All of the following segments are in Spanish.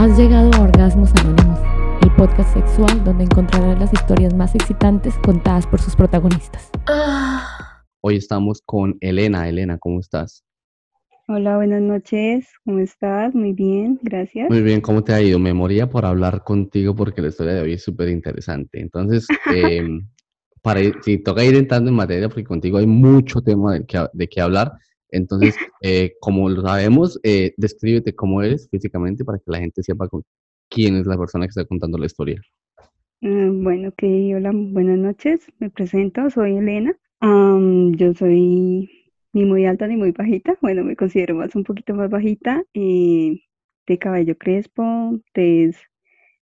Has llegado a Orgasmos Anónimos, el podcast sexual donde encontrarás las historias más excitantes contadas por sus protagonistas. Hoy estamos con Elena. Elena, ¿cómo estás? Hola, buenas noches. ¿Cómo estás? Muy bien, gracias. Muy bien, ¿cómo te ha ido? Me moría por hablar contigo porque la historia de hoy es súper interesante. Entonces, em, para ir, si toca ir entrando en materia, porque contigo hay mucho tema de que, de qué hablar. Entonces, eh, como lo sabemos, eh, descríbete cómo eres físicamente para que la gente sepa con- quién es la persona que está contando la historia. Ah, bueno, ok, hola, buenas noches. Me presento, soy Elena. Am, yo soy ni muy alta ni muy bajita. Bueno, me considero más un poquito más bajita. eh, de cabello crespo, tez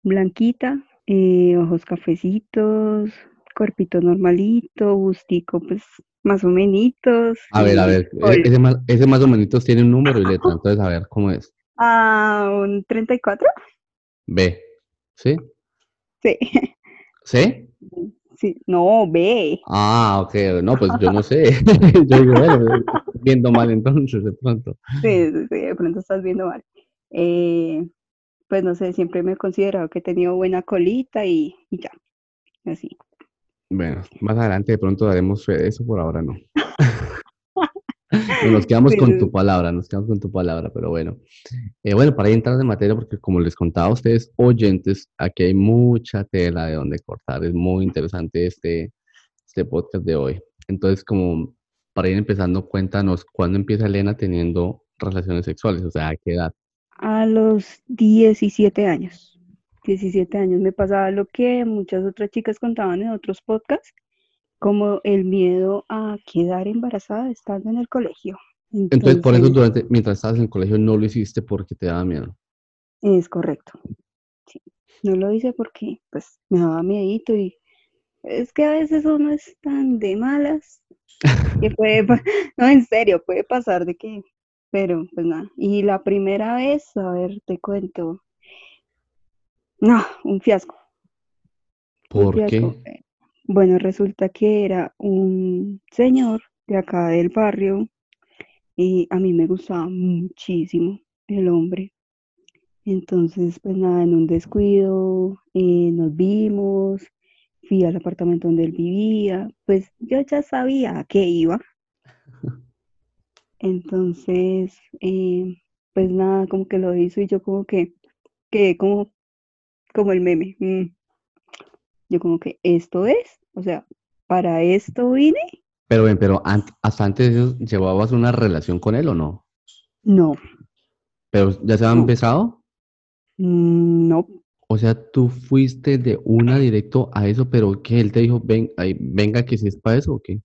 blanquita, eh, ojos cafecitos, cuerpito normalito, bustico, pues más o menos. A ver, a ver, ese más, ese más o menos tiene un número y letra, entonces a ver, ¿cómo es? Ah, un 34. B. ¿Sí? Sí, ¿Sí? sí, no, ve. Ah, ok, no, pues yo no sé. Yo digo, bueno, viendo mal entonces de pronto. Sí, sí, sí, de pronto estás viendo mal. Eh, pues no sé, siempre me he considerado que he tenido buena colita y, y ya, así. Bueno, más adelante de pronto daremos fe de eso, por ahora no. Nos quedamos con tu palabra, nos quedamos con tu palabra, pero bueno. Eh, bueno, para entrar en materia, porque como les contaba a ustedes, oyentes, aquí hay mucha tela de donde cortar. Es muy interesante este, este podcast de hoy. Entonces, como para ir empezando, cuéntanos, ¿cuándo empieza Elena teniendo relaciones sexuales? O sea, ¿a qué edad? A los 17 años, 17 años me pasaba lo que muchas otras chicas contaban en otros podcasts, como el miedo a quedar embarazada estando en el colegio. Entonces, por eso durante, mientras estabas en el colegio no lo hiciste porque te daba miedo. es correcto. Sí, no lo hice porque pues me daba miedito y es que a veces uno es tan de malas que puede, no, en serio, puede pasar de que, pero pues nada. Y la primera vez, a ver, te cuento, no, un fiasco, un ¿Por fiasco. qué? Bueno, resulta que era un señor de acá del barrio y a mí me gustaba muchísimo el hombre. Entonces, pues nada, en un descuido, eh, nos vimos, fui al apartamento donde él vivía, pues yo ya sabía a qué iba. Entonces, eh, pues nada, como que lo hizo y yo como que quedé como, como el meme. mm. Yo como que esto es, o sea, para esto vine. Pero ven, pero an- hasta antes de eso, ¿llevabas una relación con él o no? No, ¿Pero ya se habían No. besado? mm, no, O sea, tú fuiste de una directo a eso, pero que él te dijo, ven, ay, venga, que si es para eso o qué?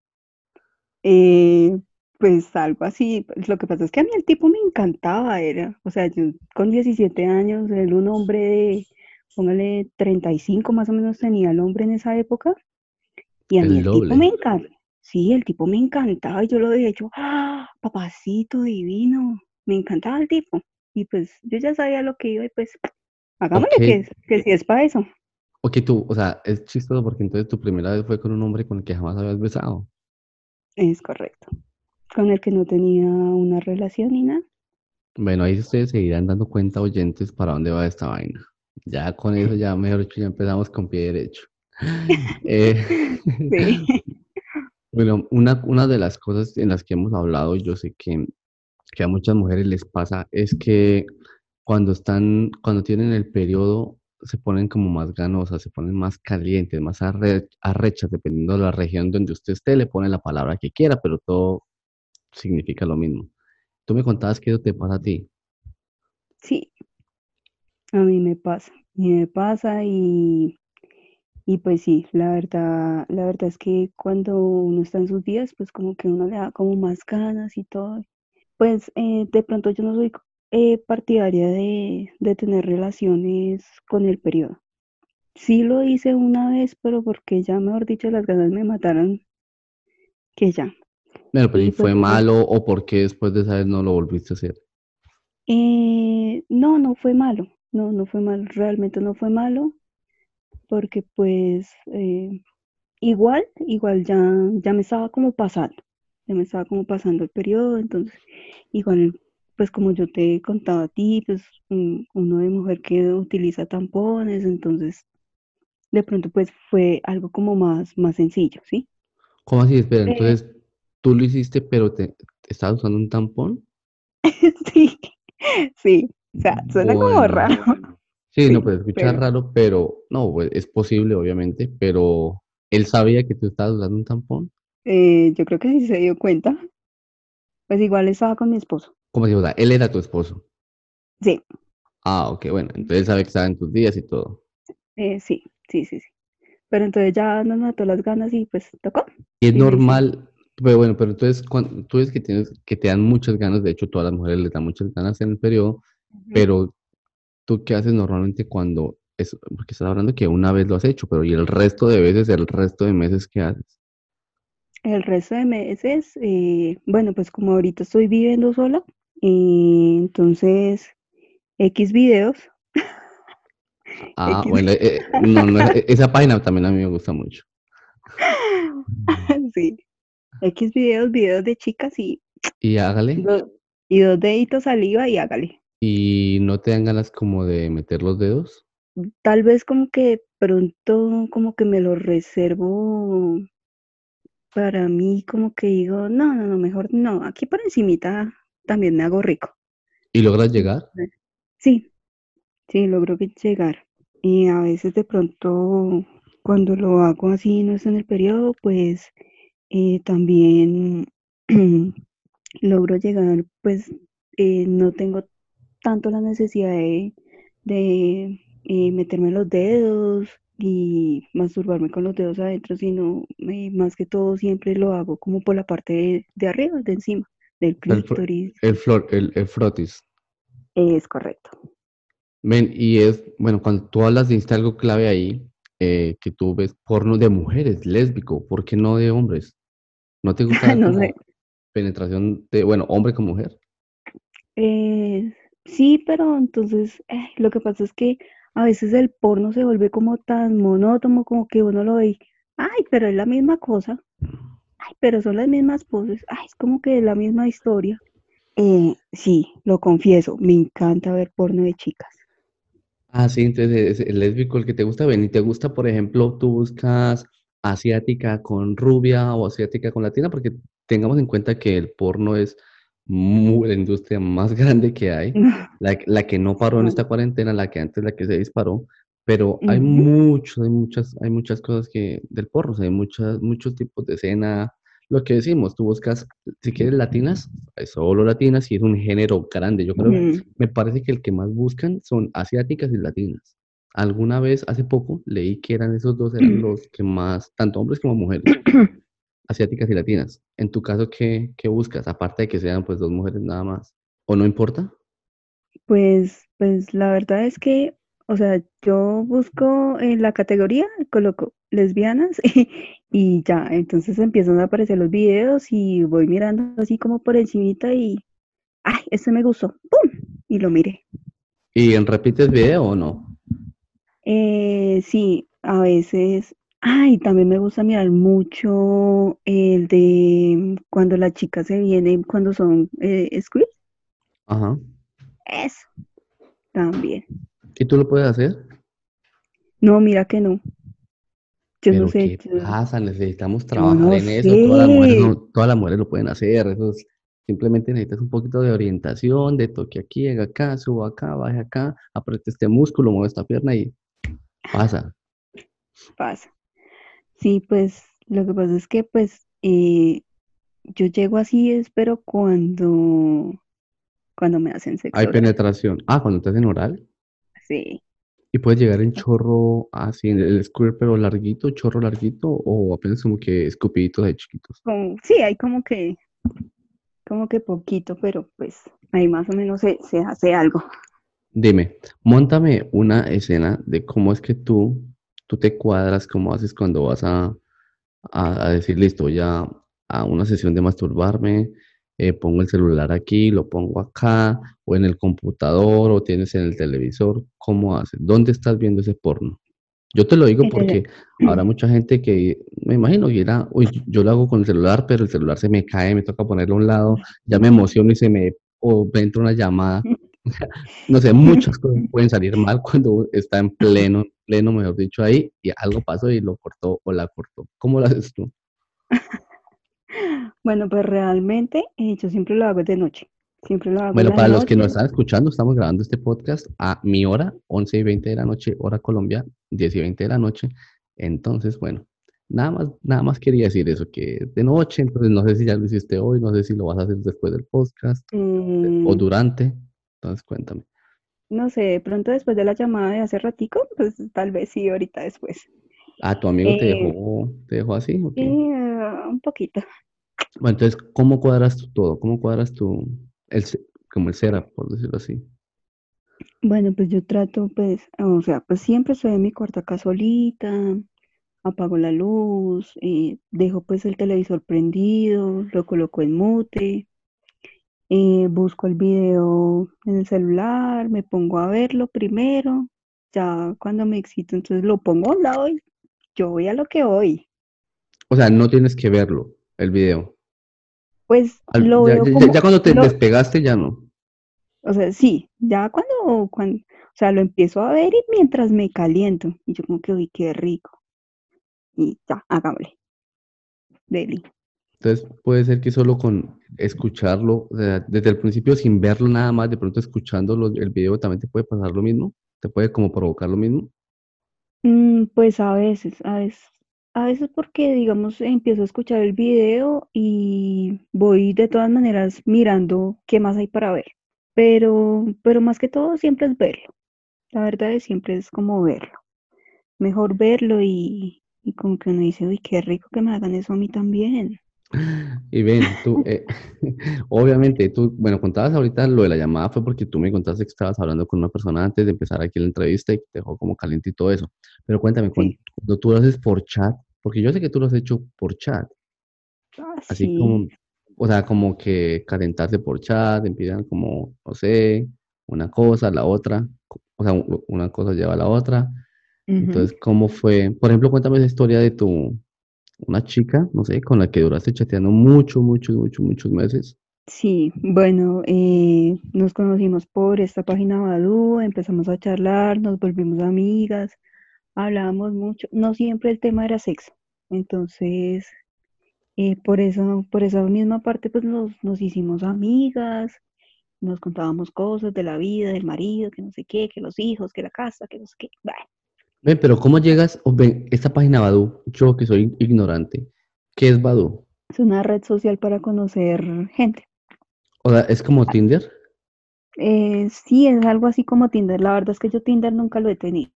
eh, pues algo así. pues, Lo que pasa es que a mí el tipo me encantaba, era, o sea, yo con 17 años, él un hombre de, póngale 35 más o menos tenía el hombre en esa época, y a El mí el tipo me encanta. Sí, el tipo me encantaba y yo lo dije, hecho, ¡ah, papacito divino! Me encantaba el tipo. Y pues yo ya sabía lo que iba y pues hagámosle que, que si es para eso. Ok, tú, o sea, es chistoso porque entonces tu primera vez fue con un hombre con el que jamás habías besado. Es correcto. Con el que no tenía una relación ni nada. Bueno, ahí ustedes se irán dando cuenta, oyentes, para dónde va esta vaina. Ya con eso, ya mejor dicho, ya empezamos con pie derecho. Eh, Sí. Bueno, una, una de las cosas en las que hemos hablado, yo sé que, que a muchas mujeres les pasa, es que cuando están, cuando tienen el periodo, se ponen como más ganosas, se ponen más calientes, más arre- arrechas, dependiendo de la región donde usted esté, le pone la palabra que quiera, pero todo significa lo mismo. Tú me contabas que eso te pasa a ti. Sí, a mí me pasa, y me pasa y, y pues sí, la verdad, la verdad es que cuando uno está en sus días, pues como que uno le da como más ganas y todo. Pues eh, de pronto yo no soy eh, partidaria de, de tener relaciones con el periodo. Sí lo hice una vez, pero porque ya, mejor dicho, las ganas me mataron, que ya. Bueno, pero Y ¿y pues fue malo o por qué después de esa vez no lo volviste a hacer? Eh, no, no fue malo, no, no fue malo, realmente no fue malo, porque pues eh, igual, igual ya, ya me estaba como pasando, ya me estaba como pasando el periodo, entonces igual pues como yo te he contado a ti, pues un- uno de mujer que utiliza tampones, entonces de pronto pues fue algo como más, más sencillo, ¿sí? ¿Cómo así? Espera, Eh, entonces tú lo hiciste, pero te, estabas usando un tampón. sí, sí, o sea, suena como raro, sí, no, sí, pues escucha pero raro, pero no, pues es posible, obviamente, pero él sabía que tú estabas usando un tampón. eh, yo creo que sí se dio cuenta, pues igual estaba con mi esposo, ¿Cómo? O sea, él era tu esposo. sí, Ah, ok, bueno, entonces él sabe que estaba en tus días y todo. eh, sí, sí, sí, sí, pero entonces ya nos mató las ganas y pues tocó, Y es y normal, pero bueno, pero entonces cuando tú ves que tienes, que te dan muchas ganas, de hecho todas las mujeres les dan muchas ganas en el periodo, Pero ¿tú qué haces normalmente cuando es, porque estás hablando que una vez lo has hecho, pero y el resto de veces, el resto de meses, ¿qué haces? El resto de meses, eh, bueno, pues como ahorita estoy viviendo sola, eh, entonces X videos, Ah, X, bueno, eh, no, no, e- esa página también a mí me gusta mucho. sí, X videos, videos de chicas y, Y hágale, dos y dos deditos saliva y hágale. Y no te dan ganas como de meter los dedos. Tal vez como que pronto como que me lo reservo para mí, como que digo, no, no, no, mejor no, aquí por encimita también me hago rico. ¿Y logras llegar? Sí, sí, logro llegar. Y a veces de pronto cuando lo hago así, no es en el periodo, pues eh, también logro llegar, pues eh, no tengo tanto la necesidad de, de, eh, meterme los dedos y masturbarme con los dedos adentro, sino eh, más que todo siempre lo hago como por la parte de, de arriba, de encima, del clítoris. el flor, el, el frotis. Es correcto. Ven, y es, bueno, cuando tú hablas, dijiste algo clave ahí, eh, que tú ves porno de mujeres, lésbico, ¿por qué no de hombres? ¿No te gusta No sé. penetración de, bueno, hombre con mujer? Eh, sí, pero entonces eh, lo que pasa es que a veces el porno se vuelve como tan monótono, como que uno lo ve, y, ay, pero es la misma cosa, ay, pero son las mismas poses, ay, es como que es la misma historia. Eh, sí, lo confieso, me encanta ver porno de chicas. Ah, sí, entonces es el lésbico el que te gusta, ven, y te gusta, por ejemplo, tú buscas asiática con rubia o asiática con latina, porque tengamos en cuenta que el porno es mu- la industria más grande que hay, la, la que no paró en esta cuarentena, la que antes, la que se disparó, pero hay muchos, hay muchas, hay muchas cosas que del porno, o sea, hay muchas, muchos tipos de escena, lo que decimos, tú buscas, si quieres latinas, hay solo latinas y es un género grande, yo creo me parece que el que más buscan son asiáticas y latinas. Alguna vez, hace poco, leí que eran esos dos, eran los que más, tanto hombres como mujeres, asiáticas y latinas. En tu caso, ¿qué, qué buscas? Aparte de que sean pues dos mujeres nada más. ¿O no importa? Pues, pues la verdad es que, o sea, yo busco en la categoría, coloco lesbianas y ya, entonces empiezan a aparecer los videos y voy mirando así como por encimita y, ay, este me gustó, ¡pum! Y lo miré. ¿Y en repites video o no? Eh, sí, a veces, ay, también me gusta mirar mucho el de cuando las chicas se vienen, cuando son eh, Ajá. eso, también. ¿Y tú lo puedes hacer? No, mira que no. Yo no Pero sé, ¿qué yo- pasa? Necesitamos trabajar no en eso. Todas las mujeres, no- todas las mujeres lo pueden hacer. Eso es- simplemente necesitas un poquito de orientación, de toque aquí, haga acá, suba acá, baje acá, apriete este músculo, mueve esta pierna y pasa. pasa. Sí, pues lo que pasa es que pues eh, yo llego así, es pero cuando, cuando me hacen sexo Hay oral. penetración. Ah, cuando te hacen oral. Sí. Y puedes llegar en chorro así, en el squirt, pero larguito, chorro larguito, o apenas como que escupiditos de chiquitos. Como, sí, hay como que, como que poquito, pero pues ahí más o menos se, se hace algo. Dime, móntame una escena de cómo es que tú, tú te cuadras, cómo haces cuando vas a, a, a decir, listo, ya a una sesión de masturbarme, eh, pongo el celular aquí, lo pongo acá, o en el computador, o tienes en el televisor, ¿cómo haces? ¿Dónde estás viendo ese porno? Yo te lo digo porque habrá mucha gente que, me imagino, que dirá, uy, yo lo hago con el celular, pero el celular se me cae, me toca ponerlo a un lado, ya me emociono y se me o entra una llamada. no sé, muchas cosas pueden salir mal cuando está en pleno, pleno, mejor dicho, ahí y algo pasó y lo cortó o la cortó. ¿Cómo lo haces tú? Bueno, pues realmente eh, yo siempre lo hago de noche. Siempre lo hago Bueno, para los que nos están escuchando, estamos grabando este podcast a mi hora, 11 y 20 de la noche, hora Colombia, 10 y 20 de la noche. Entonces, bueno, nada más, nada más quería decir eso, que de noche, entonces no sé si ya lo hiciste hoy, no sé si lo vas a hacer después del podcast o Eh, durante. Entonces, cuéntame. No sé, de pronto después de la llamada de hace ratico, pues tal vez sí, ahorita después. Ah, ¿tu amigo te Eh, dejó, te dejó así? ¿o qué? eh, un poquito. Bueno, entonces, ¿cómo cuadras tú todo? ¿Cómo cuadras tu, el, como el setup, por decirlo así? Bueno, pues yo trato, pues, o sea, pues siempre estoy en mi cuarto acá solita, apago la luz, eh, dejo pues el televisor prendido, lo coloco en mute, eh, busco el video en el celular, me pongo a verlo primero, ya cuando me excito, entonces lo pongo a un lado y yo voy a lo que voy. O sea, no tienes que verlo, el video. Pues Al- lo ya, veo ya- como, ya cuando te lo- despegaste, ya no. o sea, sí, ya cuando, cuando, o sea, lo empiezo a ver y mientras me caliento, y yo como que, uy, qué rico. y ya, hagámosle. Deli. Entonces puede ser que solo con escucharlo, desde el principio sin verlo nada más, de pronto escuchando lo- el video también te puede pasar lo mismo, te puede como provocar lo mismo. Mm, pues a veces, a veces, a veces porque, digamos, empiezo a escuchar el video y voy de todas maneras mirando qué más hay para ver. Pero, pero más que todo siempre es verlo. La verdad es siempre es como verlo. Mejor verlo y, y como que uno dice, uy, qué rico que me hagan eso a mí también. Y ven, tú, eh, obviamente, tú, bueno, contabas ahorita lo de la llamada fue porque tú me contaste que estabas hablando con una persona antes de empezar aquí la entrevista y que te dejó como caliente y todo eso. Pero cuéntame, cuando, Sí. cuando tú lo haces por chat, porque yo sé que tú lo has hecho por chat, Ah, así sí. como, o sea, como que calentarse por chat, empiezan como, no sé, una cosa, la otra, o sea, una cosa lleva a la otra. Entonces, ¿cómo fue? Por ejemplo, cuéntame esa historia de tu, una chica, no sé, con la que duraste chateando muchos, muchos, muchos, muchos meses. Sí, bueno, eh, nos conocimos por esta página Badoo, empezamos a charlar, nos volvimos amigas, hablábamos mucho, no siempre el tema era sexo, entonces eh, por eso, por esa misma parte pues nos, nos hicimos amigas, nos contábamos cosas de la vida, del marido, que no sé qué, que los hijos, que la casa, que no sé qué, bueno, Ven, pero ¿cómo llegas? o ven, esta página Badoo, yo que soy ignorante, ¿qué es Badoo? es una red social para conocer gente. O sea, ¿es como Tinder? Eh, sí, es algo así como Tinder. La verdad es que yo Tinder nunca lo he tenido.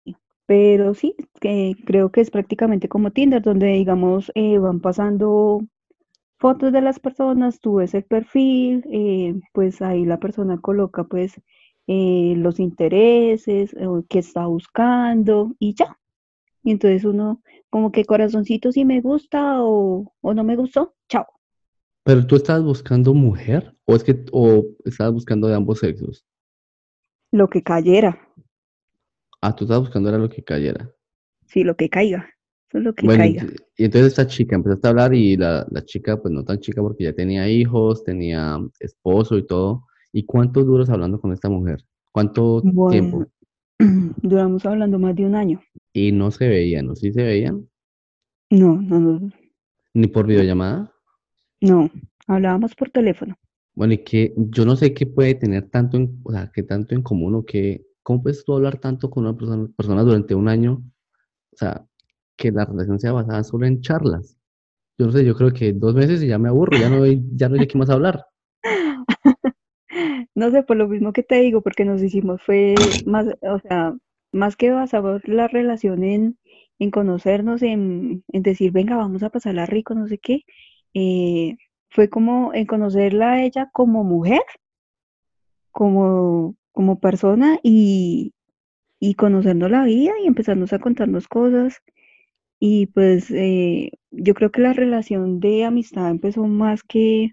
Pero sí, que creo que es prácticamente como Tinder, donde digamos eh, van pasando fotos de las personas, tú ves el perfil, eh, pues ahí la persona coloca pues eh, los intereses, o qué está buscando y ya. Y entonces uno como que corazoncito si me gusta o, o no me gustó, chao. ¿Pero tú estabas buscando mujer? ¿O es que, o estabas buscando de ambos sexos? Lo que cayera, Ah, tú estabas buscando era lo que cayera. sí, lo que caiga, eso es lo que Bueno, y, caiga. y entonces esta chica, empezaste a hablar y la, la chica, pues no tan chica porque ya tenía hijos, tenía esposo y todo. ¿Y cuánto duras hablando con esta mujer? ¿Cuánto tiempo? Duramos hablando más de un año. Y no se veían, ¿no? ¿Sí se veían? No, no, no, Ni por videollamada. no, hablábamos por teléfono. Bueno, y que yo no sé qué puede tener tanto en, o sea, qué tanto en común o qué, ¿cómo puedes tú hablar tanto con una persona, persona durante un año? O sea, que la relación sea basada solo en charlas. Yo no sé, yo creo que dos meses y ya me aburro, ya no ya no hay de qué más hablar. No sé, por lo mismo que te digo, porque nos hicimos fue más, o sea, más que basado la relación en, en conocernos, en, en decir, venga, vamos a pasarla rico, no sé qué, eh, fue como en conocerla a ella como mujer, como, como persona y, y conociendo la vida y empezarnos a contarnos cosas. Y pues eh, yo creo que la relación de amistad empezó más que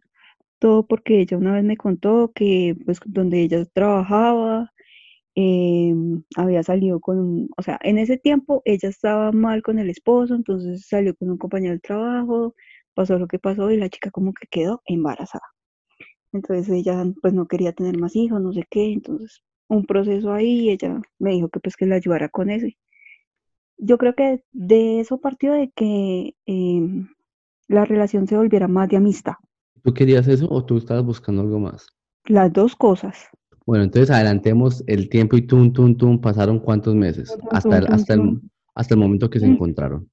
todo porque ella una vez me contó que pues donde ella trabajaba em, había salido con, un- o sea, en ese tiempo ella estaba mal con el esposo, entonces salió con un compañero del trabajo, pasó lo que pasó y la chica como que quedó embarazada. Entonces ella pues no quería tener más hijos, no sé qué, entonces un proceso ahí, ella me dijo que pues que la ayudara con eso. Yo creo que de eso partió de que em, la relación se volviera más de amistad. ¿Tú querías eso o tú estabas buscando algo más? Las dos cosas. Bueno, entonces adelantemos el tiempo y tum, tum, tum, pasaron cuántos meses Tum, tum, hasta el, tum, hasta el, hasta el momento que se Mm. encontraron.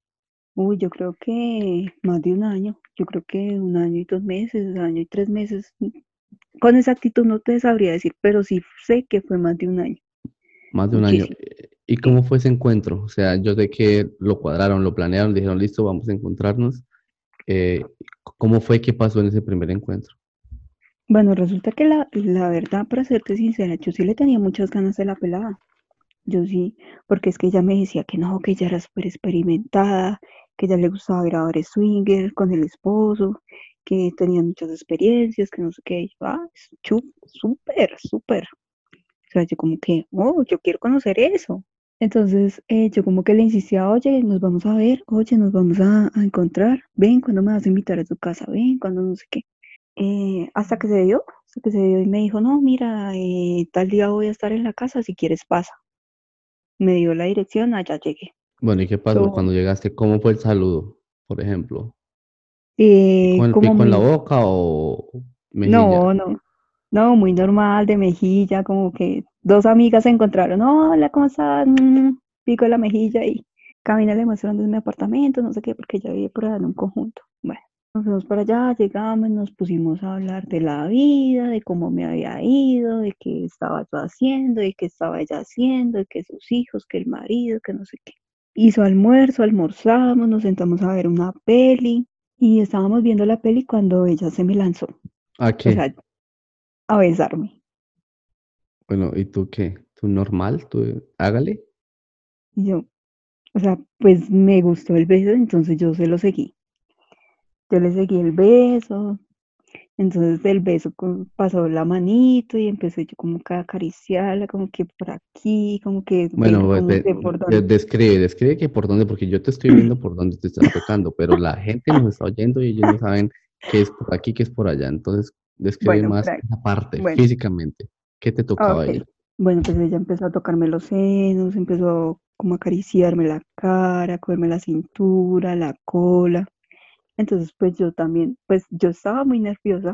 Uy, yo creo que más de un año, yo creo que un año y dos meses, año y tres meses. Con exactitud no te sabría decir, pero sí sé que fue más de un año. Más de un año. ¿Y cómo fue ese encuentro? O sea, yo sé que lo cuadraron, lo planearon, dijeron, listo, vamos a encontrarnos. Eh, ¿cómo fue que pasó en ese primer encuentro? Bueno, resulta que la, la verdad, para serte sincera, yo sí le tenía muchas ganas de la pelada. Yo sí, porque es que ella me decía que no, que ella era súper experimentada, que ella le gustaba bares swinger con el esposo, que tenía muchas experiencias, que no sé qué. Y yo, ah, súper, súper. O sea, yo como que, oh, yo quiero conocer eso. Entonces, eh, yo como que le insistía, oye, nos vamos a ver, oye, nos vamos a, a encontrar, ven, ¿cuándo me vas a invitar a tu casa? Ven, cuando no sé qué. Eh, hasta que se dio, hasta que se dio y me dijo, no, mira, eh, tal día voy a estar en la casa, si quieres pasa. Me dio la dirección, allá llegué. Bueno, ¿y qué pasó So, cuando llegaste? ¿Cómo fue el saludo, por ejemplo? eh, ¿Con el pico en la boca o mejilla? no, no, no, muy normal, de mejilla, como que dos amigas se encontraron, hola, ¿cómo estás? Mm, pico de la mejilla y camina le muestran de mi apartamento, no sé qué, porque ella vive por allá en un conjunto. Bueno, nos fuimos para allá, llegamos, nos pusimos a hablar de la vida, de cómo me había ido, de qué estaba yo haciendo, de qué estaba ella haciendo, de que sus hijos, que el marido, que no sé qué. Hizo almuerzo, almorzamos, nos sentamos a ver una peli y estábamos viendo la peli cuando ella se me lanzó, ¿A o qué? sea, a besarme. Bueno, ¿y tú qué? ¿Tú normal? ¿Tú hágale? Y yo, o sea, pues me gustó el beso, entonces yo se lo seguí. Yo le seguí el beso, entonces del beso pasó la manito y empecé yo como que a acariciarla, como que por aquí, como que Bueno, como de- por de- dónde. describe, describe que por dónde, porque yo te estoy viendo por dónde te estás tocando, pero la gente nos está oyendo y ellos no saben qué es por aquí, qué es por allá. Entonces, describe Bueno, más esa parte Bueno, físicamente. ¿Qué te tocaba ok. ella? Bueno, pues ella empezó a tocarme los senos, empezó como a acariciarme la cara, a cogerme la cintura, la cola. Entonces, pues yo también, pues yo estaba muy nerviosa,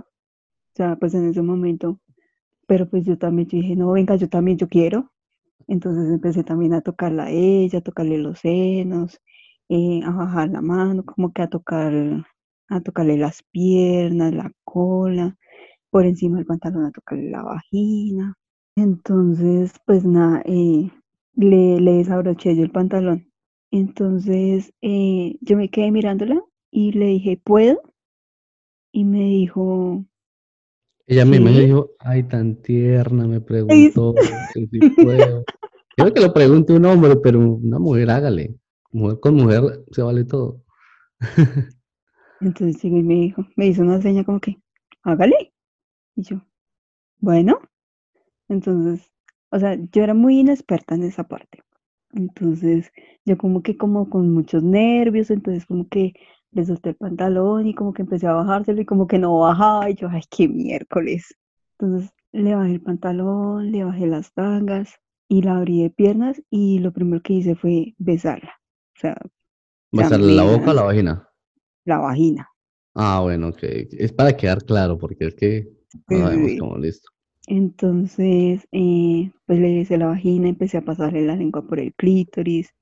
o sea, pues en ese momento, pero pues yo también yo dije, no, venga, yo también, yo quiero. Entonces empecé también a tocarla a ella, a tocarle los senos, eh, a bajar la mano, como que a tocar, a tocarle las piernas, la cola, por encima del pantalón a tocarle la vagina. Entonces, pues nada, eh, le, le desabroché yo el pantalón. Entonces, eh, yo me quedé mirándola y le dije, ¿puedo? Y me dijo, Ella sí. dijo, ay, tan tierna, me preguntó si puedo. Quiero que lo pregunte un hombre, pero una mujer, hágale. Mujer con mujer se vale todo. Entonces y me dijo, me hizo una seña como que, hágale. Y yo, bueno, entonces, o sea, yo era muy inexperta en esa parte. Entonces, yo como que como con muchos nervios, entonces como que le solté el pantalón y como que empecé a bajárselo y como que no bajaba y yo, ay, qué miércoles. Entonces, le bajé el pantalón, le bajé las tangas y la abrí de piernas y lo primero que hice fue besarla. O sea, ¿Besarle la boca o la vagina? la vagina. Ah, bueno, ok. Es para quedar claro, porque es que no sabemos cómo, listo. Entonces, eh, pues le besé la vagina, empecé a pasarle la lengua por el clítoris,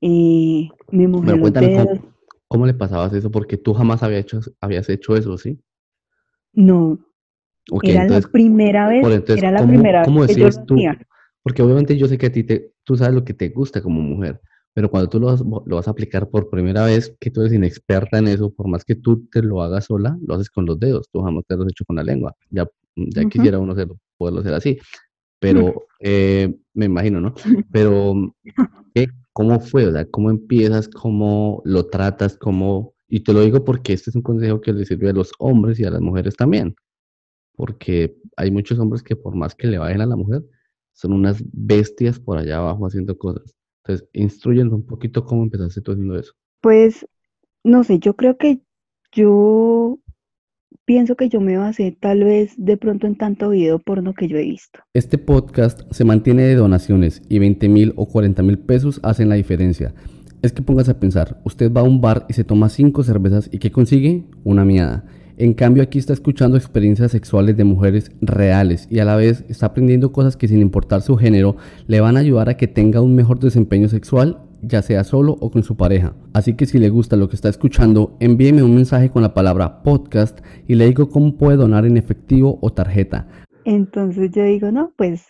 eh, me mojé Pero los dedos. cómo, cómo le pasabas eso, porque tú jamás había hecho, habías hecho eso, ¿sí? No, era la primera vez, entonces, era la ¿cómo, primera vez cómo que yo lo tú? Porque obviamente yo sé que a ti te, tú sabes lo que te gusta como mujer, pero cuando tú lo vas, lo vas a aplicar por primera vez, que tú eres inexperta en eso, por más que tú te lo hagas sola, lo haces con los dedos, tú jamás te lo has hecho con la lengua. Ya, ya quisiera uno hacerlo, poderlo hacer así, pero eh, me imagino, ¿no? Pero, ¿qué? ¿cómo fue? O sea, ¿cómo empiezas? ¿Cómo lo tratas? ¿Cómo? Y te lo digo porque este es un consejo que le sirve a los hombres y a las mujeres también, porque hay muchos hombres que por más que le bajen a la mujer, son unas bestias por allá abajo haciendo cosas. Entonces, instruyenos un poquito cómo empezaste tú haciendo eso. Pues, no sé, yo creo que yo pienso que yo me basé tal vez de pronto en tanto video porno que yo he visto. Este podcast se mantiene de donaciones y 20 mil o 40 mil pesos hacen la diferencia. Es que póngase a pensar, usted va a un bar y se toma cinco cervezas y ¿qué consigue? Una miada. En cambio aquí está escuchando experiencias sexuales de mujeres reales y a la vez está aprendiendo cosas que sin importar su género le van a ayudar a que tenga un mejor desempeño sexual ya sea solo o con su pareja. Así que si le gusta lo que está escuchando, envíeme un mensaje con la palabra podcast y le digo cómo puede donar en efectivo o tarjeta. Entonces yo digo, no, pues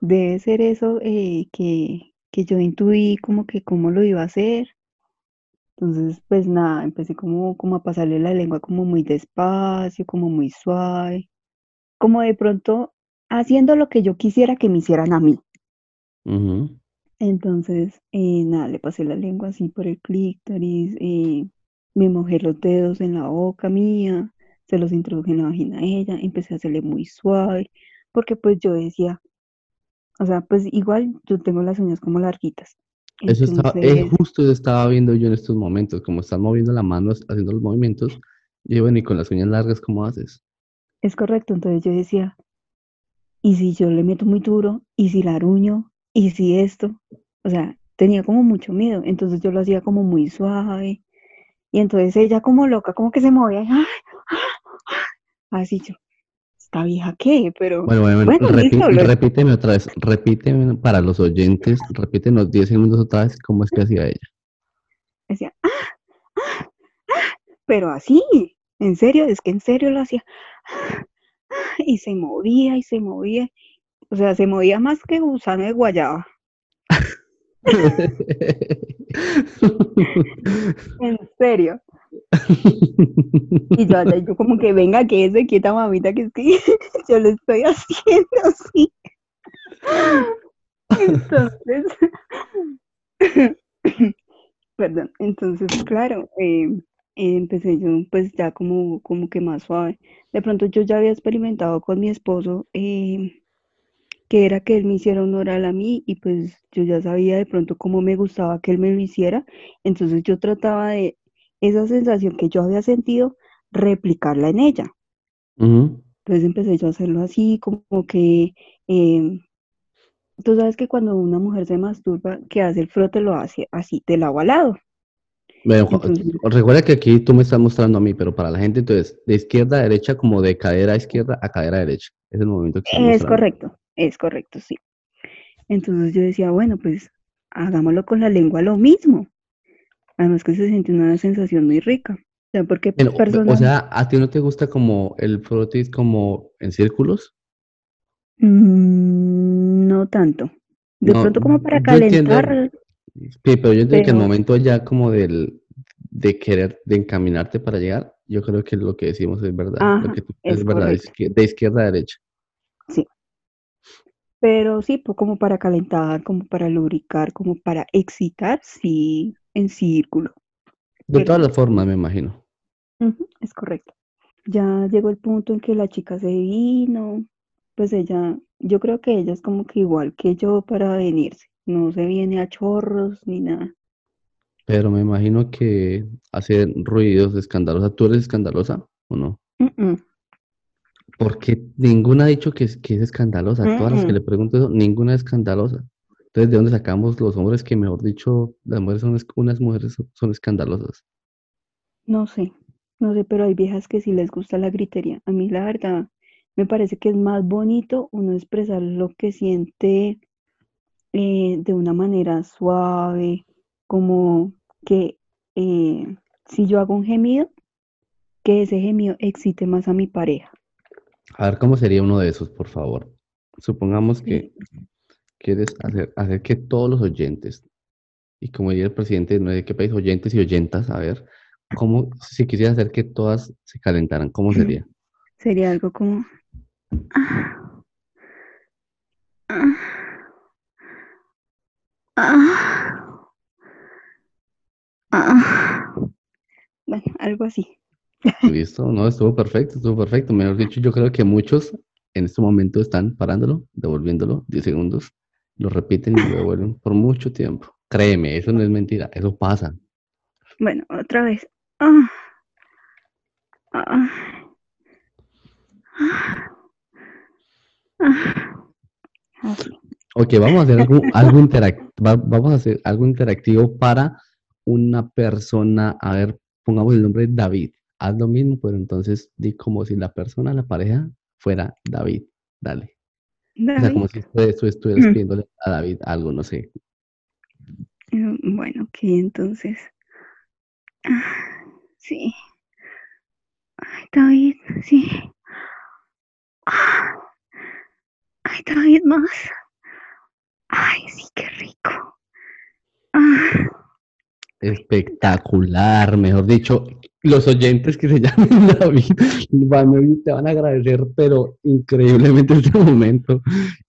debe ser eso eh, que, que yo intuí como que cómo lo iba a hacer. Entonces, pues nada, empecé como, como a pasarle la lengua como muy despacio, como muy suave, como de pronto haciendo lo que yo quisiera que me hicieran a mí. Entonces, eh, nada, le pasé la lengua así por el clítoris, eh, me mojé los dedos en la boca mía, se los introduje en la vagina a ella, empecé a hacerle muy suave, porque pues yo decía, o sea, pues igual yo tengo las uñas como larguitas. Eso estaba, es justo estaba viendo yo en estos momentos, como están moviendo la mano, haciendo los movimientos, y bueno, y con las uñas largas, ¿cómo haces? Es correcto, entonces yo decía, ¿y si yo le meto muy duro? ¿Y si la aruño? ¿y si esto? O sea, tenía como mucho miedo, entonces yo lo hacía como muy suave, y entonces ella como loca, como que se movía, así yo, ¿esta vieja qué? Pero bueno, bueno, bueno repíteme otra vez, repíteme para los oyentes, repítenos 10 segundos otra vez cómo es que hacía ella. Decía, pero así, en serio, es que en serio lo hacía, y se movía y se movía, o sea, se movía más que gusano de guayaba. en serio. Y yo, yo como que venga, que se quieta mamita, que es yo lo estoy haciendo así. Entonces, perdón, entonces, claro, eh, empecé yo pues ya como, como que más suave. De pronto yo ya había experimentado con mi esposo eh, que era que él me hiciera un oral a mí y pues yo ya sabía de pronto cómo me gustaba que él me lo hiciera, entonces yo trataba de esa sensación que yo había sentido, replicarla en ella. Entonces empecé yo a hacerlo así, como que, em, tú sabes que cuando una mujer se masturba, que hace el frote, lo hace así, de lado a lado. recuerda que aquí tú me estás mostrando a mí, pero para la gente, entonces, de izquierda a derecha, como de cadera a izquierda a cadera derecha. Es el movimiento que Es correcto. Es correcto, sí. Entonces yo decía, bueno, pues hagámoslo con la lengua lo mismo. Además que se siente una sensación muy rica. O sea, porque personas... O sea, ¿a ti no te gusta como el frotis como en círculos? Mm, no tanto. De pronto como para calentar. sí, pero yo entiendo que el momento ya como del, de querer, de encaminarte para llegar, yo creo que lo que decimos es verdad. es, verdad, de izquierda a derecha. Sí, pero sí, pues como para calentar, como para lubricar, como para excitar, sí, en círculo. De todas las formas, me imagino. es correcto. Ya llegó el punto en que la chica se vino, pues ella, yo creo que ella es como que igual que yo para venirse, no se viene a chorros ni nada. Pero me imagino que hace ruidos escandalosos. ¿Tú eres escandalosa o no? Porque ninguna ha dicho que es, que es escandalosa. Todas las que le pregunto eso, ninguna es escandalosa. Entonces, ¿de dónde sacamos los hombres que, mejor dicho, las mujeres son, unas mujeres son escandalosas? No sé, no sé, pero hay viejas que sí les gusta la gritería. A mí, la verdad, me parece que es más bonito uno expresar lo que siente eh, de una manera suave, como que eh, si yo hago un gemido, que ese gemido excite más a mi pareja. A ver, ¿cómo sería uno de esos, por favor? Supongamos que quieres hacer, hacer que todos los oyentes, y como diría el presidente, no de qué país, oyentes y oyentas, a ver, ¿cómo, si quisiera hacer que todas se calentaran, ¿cómo sería? Sería algo como... Bueno, algo así. Listo, no, estuvo perfecto, estuvo perfecto. Mejor dicho, yo creo que muchos en este momento están parándolo, devolviéndolo 10 segundos, lo repiten y lo devuelven por mucho tiempo. Créeme, eso no es mentira, eso pasa. Bueno, otra vez. Ah. Ah. Ah. Así. Ok, vamos a hacer algo, algo interac- va- vamos a hacer algo interactivo para una persona. A ver, pongamos el nombre David. Haz lo mismo, pero entonces di como si la persona, la pareja, fuera David. Dale. O sea, como si tú estuvieras Mm. pidiéndole a David algo, no sé. Eh, Bueno, ok, entonces. Ah, Sí. Ay, David, sí. Ah, Ay, David, más. Ay, sí, qué rico. Ah, Espectacular, mejor dicho, los oyentes que se llamen David van, a- te van a agradecer, pero increíblemente este momento.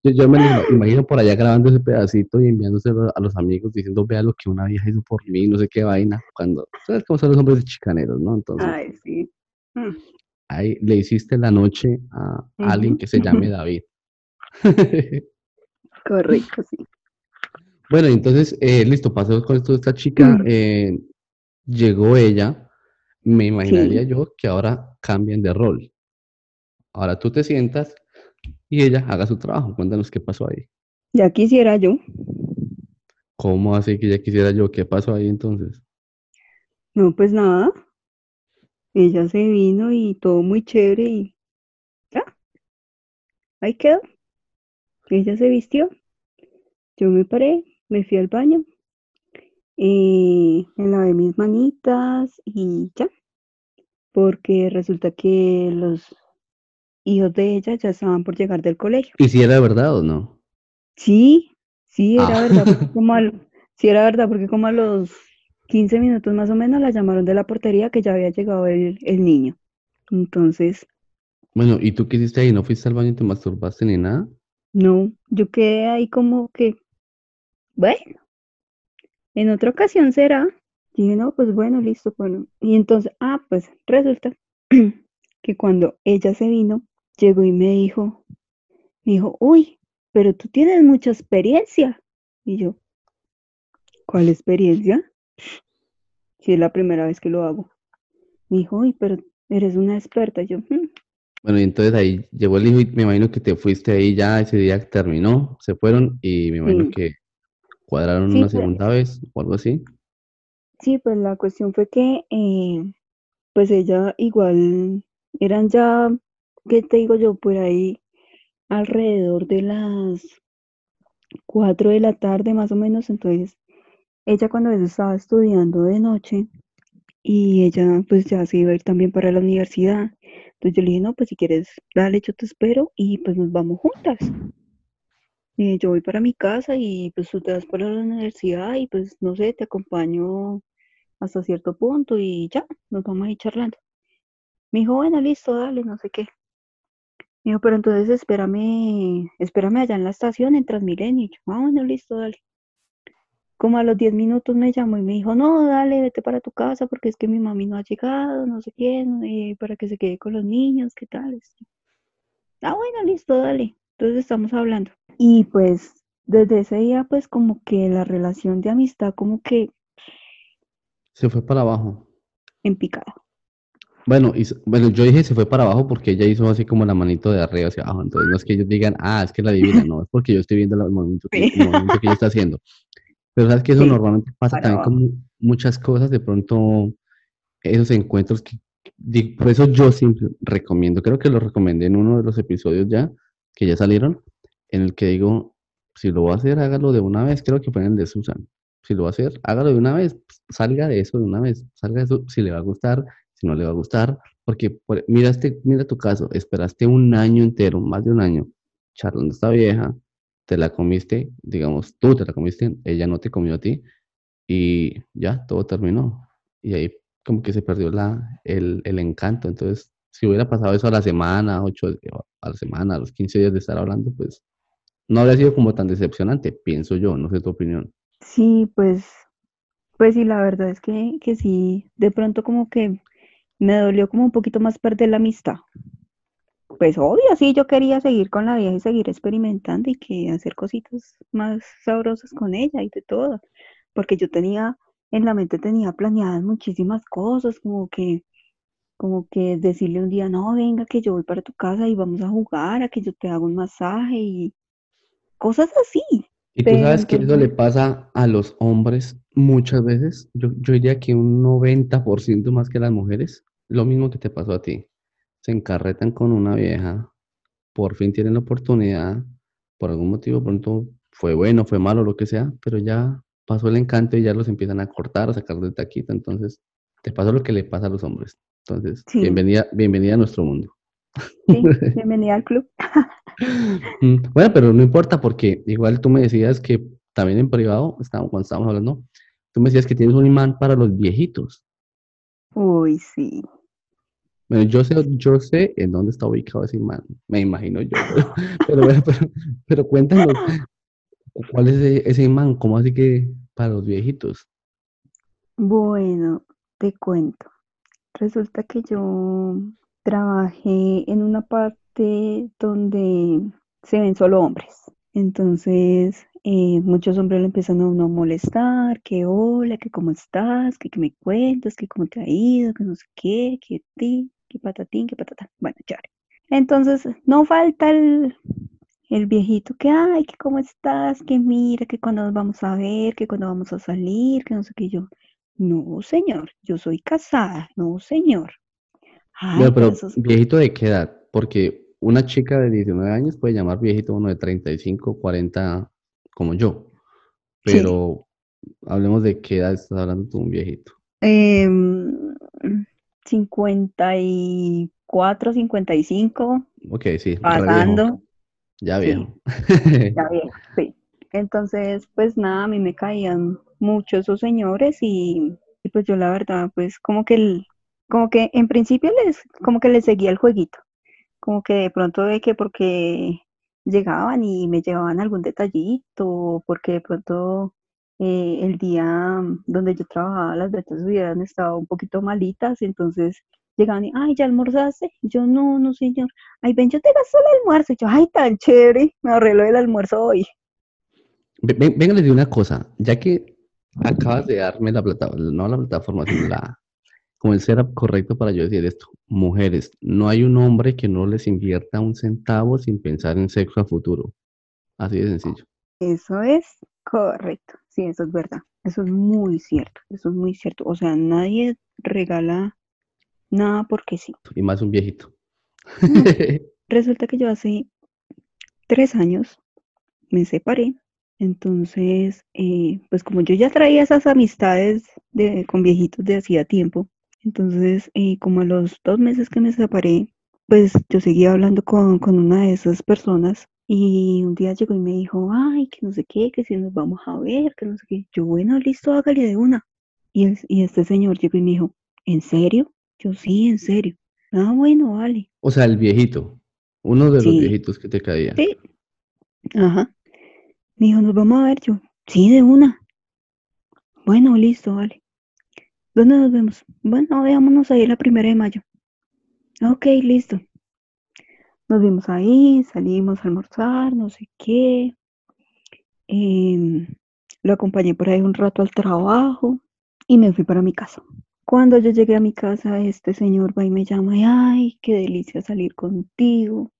Yo, yo me lo imagino por allá grabando ese pedacito y enviándoselo a los amigos diciendo, vea lo que una vieja hizo por mí, no sé qué vaina, cuando, ¿sabes cómo son los hombres chicaneros, no? Entonces, ay, sí. Mm, ahí le hiciste la noche a alguien que se llame David. Correcto, sí. Bueno, entonces, eh, listo, pasó con esto de esta chica, Mm. eh, llegó ella, me imaginaría Sí. yo que ahora cambian de rol. Ahora tú te sientas y ella haga su trabajo. Cuéntanos qué pasó ahí. Ya quisiera yo. ¿Cómo así que ya quisiera yo? ¿Qué pasó ahí entonces? No, pues nada. Ella se vino y todo muy chévere y ya. Ahí quedó. Ella se vistió. Yo me paré, me fui al baño. Eh, me lavé mis manitas y ya. Porque resulta que los hijos de ella ya estaban por llegar del colegio. ¿Y si era verdad o no? Sí, sí, era Ah. verdad. Como al- sí, era verdad, porque como a los 15 minutos más o menos la llamaron de la portería que ya había llegado el, el niño. Entonces, Bueno, ¿y tú qué hiciste ahí? ¿No fuiste al baño y te masturbaste ni nada? no, yo quedé ahí como que, bueno, en otra ocasión será. Dije, no, pues bueno, listo, bueno. Y entonces, ah, pues resulta que cuando ella se vino, llegó y me dijo, me dijo, uy, pero tú tienes mucha experiencia. Y yo, ¿cuál experiencia? Si es la primera vez que lo hago. Me dijo, uy, pero eres una experta. Y yo, "Mm". Bueno, y entonces ahí llegó el hijo y me imagino que te fuiste ahí ya, ese día terminó, se fueron y me imagino Sí. que cuadraron Sí, una pues. segunda vez o algo así. Sí, pues la cuestión fue que, eh, pues ella igual, eran ya, ¿qué te digo yo? Por ahí alrededor de las 4 de la tarde más o menos, entonces ella cuando eso estaba estudiando de noche y ella pues ya se iba a ir también para la universidad, entonces yo le dije, no, pues si quieres, dale, yo te espero y pues nos vamos juntas. Y yo voy para mi casa y pues tú te vas para la universidad y pues no sé, te acompaño hasta cierto punto y ya, nos vamos a ir charlando. Me dijo, bueno, listo, dale, no sé qué. Me dijo, pero entonces espérame, espérame allá en la estación, en Transmilenio. Y yo, ah, bueno, listo, dale. Como a los 10 minutos me llamó y me dijo, no, dale, vete para tu casa porque es que mi mami no ha llegado, no sé quién, eh, para que se quede con los niños, ¿qué tal? Ah, bueno, listo, dale. Entonces estamos hablando. Y pues desde ese día, pues como que la relación de amistad como que Se fue para abajo. en picada. Bueno, y, bueno, yo dije se fue para abajo porque ella hizo así como la manito de arriba hacia abajo. Entonces no es que ellos digan, ah, es que la adivina, no, es porque yo estoy viendo el movimiento que, Sí. el movimiento que ella está haciendo. Pero sabes que eso Sí, normalmente pasa también con muchas cosas, de pronto esos encuentros que, por eso yo siempre recomiendo, creo que lo recomendé en uno de los episodios ya, que ya salieron, en el que digo, si lo va a hacer, hágalo de una vez, creo que fue en el de Susan. Si lo va a hacer, hágalo de una vez, pues, salga de eso de una vez, salga de eso, si le va a gustar, si no le va a gustar, porque por- mira, este, mira tu caso, esperaste un año entero, más de un año, charlando esta vieja, te la comiste, digamos, tú te la comiste, ella no te comió a ti, y ya, todo terminó. Y ahí como que se perdió la, el, el encanto. Entonces, si hubiera pasado eso a la semana, ocho, a la semana, a los 15 días de estar hablando, pues no habría sido como tan decepcionante, pienso yo, no sé tu opinión. Sí, pues, pues sí, la verdad es que, que sí, de pronto como que me dolió como un poquito más perder la amistad. Pues obvio, sí, yo quería seguir con la vieja y seguir experimentando y que hacer cositas más sabrosas con ella y de todo, porque yo tenía, en la mente tenía planeadas muchísimas cosas, como que como que decirle un día, no, venga, que yo voy para tu casa y vamos a jugar, a que yo te hago un masaje y cosas así. Y tú sabes que eso le pasa a los hombres muchas veces. Yo, yo diría que un 90% más que las mujeres. Lo mismo que te pasó a ti. Se encarretan con una vieja, por fin tienen la oportunidad, por algún motivo, pronto fue bueno, fue malo, lo que sea, pero ya pasó el encanto y ya los empiezan a cortar, a sacar de taquita. Entonces, te pasa lo que le pasa a los hombres. Entonces, sí, bienvenida, bienvenida a nuestro mundo. Sí, bienvenida al club. Mm, Bueno, pero no importa porque igual tú me decías que también en privado, estábamos, cuando estábamos hablando, tú me decías que tienes un imán para los viejitos. Uy, sí. Bueno, yo sé, yo sé en dónde está ubicado ese imán, me imagino yo, pero, pero, pero, pero cuéntanos, ¿cuál es ese, ese imán? ¿Cómo así que para los viejitos? Bueno, te cuento. Resulta que yo trabajé en una parte donde se ven solo hombres. Entonces, eh, muchos hombres le empiezan a uno molestar, que hola, que cómo estás, que, qué me cuentas, que cómo te ha ido, que no sé qué, que ti, que patatín, que patatán. Bueno, chévere. Entonces, no falta el, el viejito que, ay, que cómo estás, que mira, que cuando nos vamos a ver, que cuando vamos a salir, que no sé qué yo. No, señor, yo soy casada, no, señor. Ay, pero esos, viejito de qué edad? Porque una chica de 19 años puede llamar viejito a uno de 35, 40, como yo, sí, pero hablemos de qué edad estás hablando tú, un viejito. em, 54, 55, Ok, sí, pasando, ya sí, viejo. ya viejo, sí. Entonces, pues nada, a mí me caían mucho esos señores y, y pues yo la verdad, pues como que, el- como que en principio les, como que les seguía el jueguito. como que de pronto de que porque llegaban y me llevaban algún detallito, porque de pronto eh, el día donde yo trabajaba las ventas hubieran estado un poquito malitas, entonces llegaban y, ay, ¿ya almorzaste? Yo, no, no, señor. Ay, ven, yo te gasto el almuerzo. Yo, ay, tan chévere, me arreglo el almuerzo hoy. Ve- ven- Venga, les digo una cosa, ya que acabas de darme la plataforma, no la plataforma, sino la, como el setup correcto para yo decir esto. Mujeres, no hay un hombre que no les invierta un centavo sin pensar en sexo a futuro. Así de sencillo. Eso es correcto, sí, eso es verdad. Eso es muy cierto, eso es muy cierto. O sea, nadie regala nada porque sí. Y más un viejito. No, resulta que yo hace tres años me separé. Entonces, eh, pues como yo ya traía esas amistades de, con viejitos de hacía tiempo, entonces eh, como a los dos meses que me separé, pues yo seguía hablando con, con una de esas personas y un día llegó y me dijo, ay, que no sé qué, que si nos vamos a ver, que no sé qué. Yo, bueno, listo, hágale de una. Y, el- y este señor llegó y me dijo, ¿en serio? Yo, sí, en serio. Ah, bueno, vale. O sea, el viejito, uno de los viejitos que te caía. sí, ajá. Me dijo, nos vamos a ver yo. Sí, de una. Bueno, listo, vale. ¿Dónde nos vemos? Bueno, veámonos ahí la primera de mayo. Ok, listo. Nos vimos ahí, salimos a almorzar, no sé qué. em, lo acompañé por ahí un rato al trabajo y me fui para mi casa. Cuando yo llegué a mi casa, este señor va y me llama y, ay, qué delicia salir contigo.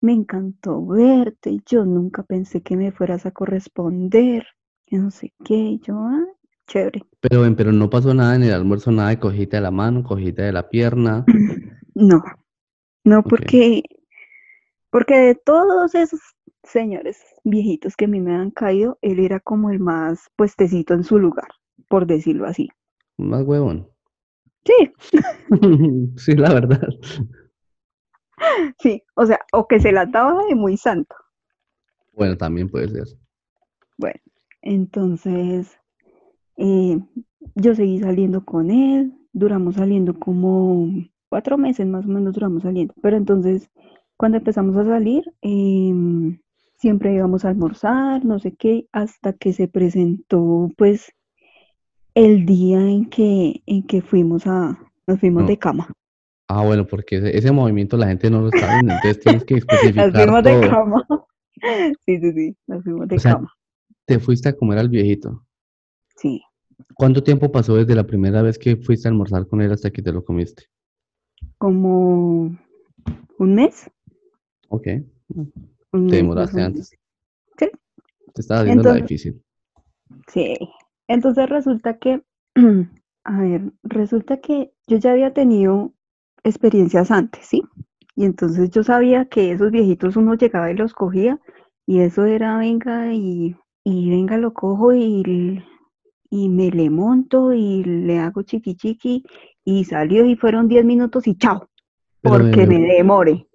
Me encantó verte. Yo nunca pensé que me fueras a corresponder. No sé qué. Yo, ah, chévere. Pero, ven, pero no pasó nada en el almuerzo, nada de cojita de la mano, cojita de la pierna. No, no porque, porque de todos esos señores viejitos que a mí me han caído, él era como el más puestecito en su lugar, por decirlo así. Más huevón. Sí, Sí, la verdad. sí, o sea, o que se la daba de muy santo. Bueno, también puede ser. Bueno, entonces eh, yo seguí saliendo con él, duramos saliendo como cuatro meses más o menos duramos saliendo, pero entonces cuando empezamos a salir, em, siempre íbamos a almorzar, no sé qué, hasta que se presentó pues el día en que, en que fuimos a, nos fuimos de cama. Ah, bueno, porque ese, ese movimiento la gente no lo viendo, entonces tienes que Nos especificar fuimos de cama. Sí, sí, sí, nos fuimos de O sea, cama. te fuiste a comer al viejito. Sí. ¿Cuánto tiempo pasó desde la primera vez que fuiste a almorzar con él hasta que te lo comiste? como un mes. Ok. un Te demoraste antes. Sí. Te estaba haciendo la difícil. Sí. Entonces resulta que, a ver, resulta que yo ya había tenido experiencias antes, ¿sí? Y entonces yo sabía que esos viejitos uno llegaba y los cogía y eso era venga y, y venga lo cojo y, y me le monto y le hago chiqui chiqui y salió y fueron 10 minutos y chao, Pero, porque bueno, me demore.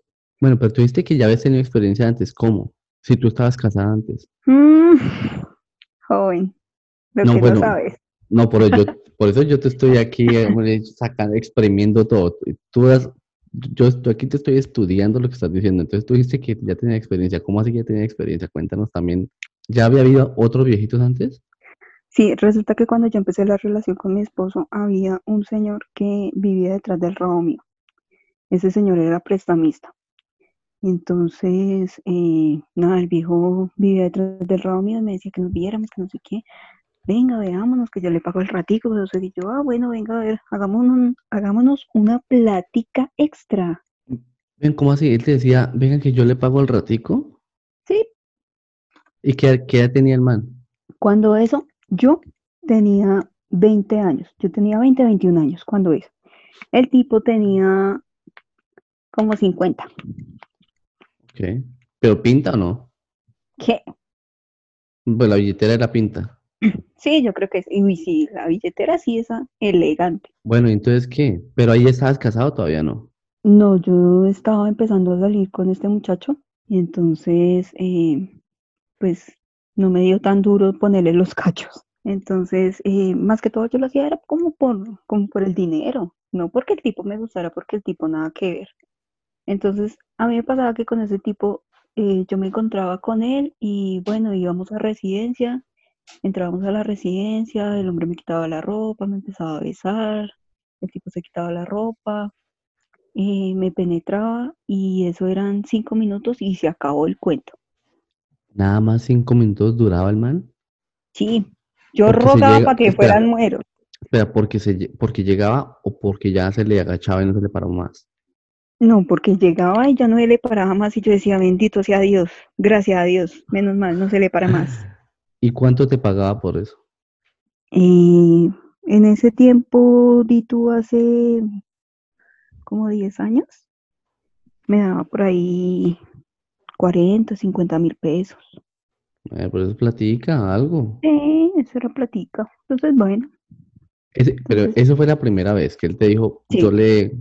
Bueno, pero tú dijiste que ya habías tenido experiencia antes. ¿Cómo? Si tú estabas casada antes. Mm, joven, lo No, que bueno, no sabes. No, por eso yo, por eso yo te estoy aquí eh, sacando, exprimiendo todo. Tú has- yo estoy aquí te estoy estudiando lo que estás diciendo. Entonces tú dijiste que ya tenía experiencia. ¿Cómo así que ya tenía experiencia? Cuéntanos también. ¿Ya había habido otros viejitos antes? Sí, resulta que cuando yo empecé la relación con mi esposo había un señor que vivía detrás del rabo mío. Ese señor era prestamista. Entonces, eh, nada, el viejo vivía detrás del rabo mío y me decía que nos viéramos, que no sé qué. Venga, veámonos, que yo le pago el ratico. Pero y yo, ah, bueno, venga a ver, hagámonos, hagámonos una plática extra. Ven, ¿cómo así? Él te decía, vengan que yo le pago el ratico. Sí, ¿Y qué, qué edad tenía el man? Cuando eso, yo tenía 20 años. Yo tenía 20, 21 años cuando eso. El tipo tenía como 50. Ok. ¿Pero pinta o no? ¿Qué? Pues la billetera era pinta. Sí, yo creo que es. Y sí, la billetera sí es elegante. Bueno, ¿y entonces qué? ¿Pero ahí estabas casado todavía no? No, yo estaba empezando a salir con este muchacho y entonces, eh, pues, no me dio tan duro ponerle los cachos. Entonces, eh, más que todo yo lo hacía era como por, como por el dinero, no porque el tipo me gustara, porque el tipo nada que ver. Entonces, a mí me pasaba que con ese tipo eh, yo me encontraba con él y bueno, íbamos a residencia, entrábamos a la residencia, el hombre me quitaba la ropa, me empezaba a besar, el tipo se quitaba la ropa, eh, me penetraba y eso eran cinco minutos y se acabó el cuento. Nada más cinco minutos duraba el man. Sí, yo Porque rogaba llega- para que espera. fueran mueros. Espera, porque, se, porque llegaba o porque ya se le agachaba y no se le paró más. No, porque llegaba y ya no se le paraba más y yo decía, bendito sea Dios, gracias a Dios, menos mal, no se le para más. ¿Y cuánto te pagaba por eso? Y en ese tiempo, di tú hace como 10 años, me daba por ahí 40, 50 mil pesos. Eh, por eso platica algo. Sí, eso era platica. Entonces, bueno, Ese- pero Entonces- eso fue la primera vez que él te dijo, Sí. yo le,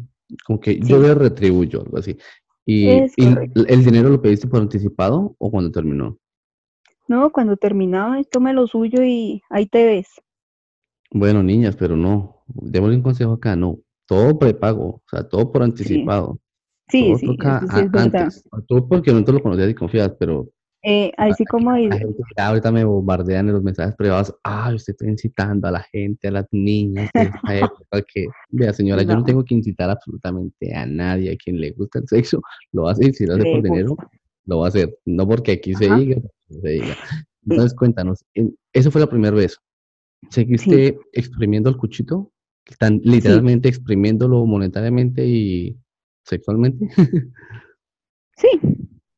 como que yo le retribuyo, algo así. Y, Es y el dinero lo pediste por anticipado o cuando terminó? no, cuando terminaba, tome lo suyo y ahí te ves. Bueno, niñas, pero no. Démosle un consejo acá, no. Todo prepago, o sea, todo por anticipado. Sí, todo sí, toca sí es antes. Tú porque no te lo conocías y confías, pero Eh, así como la gente ahorita me bombardean en los mensajes privados. Ay, usted está incitando a la gente, a las niñas de esta época que, vea señora, yo no tengo que incitar absolutamente a nadie, a quien le gusta el sexo, lo va a hacer, si lo hace le por dinero, lo va a hacer, no porque aquí se diga, se diga. Entonces cuéntanos, eso fue la primera vez. ¿Seguiste exprimiendo el cuchito? ¿Tan literalmente exprimiéndolo monetariamente y sexualmente? Sí,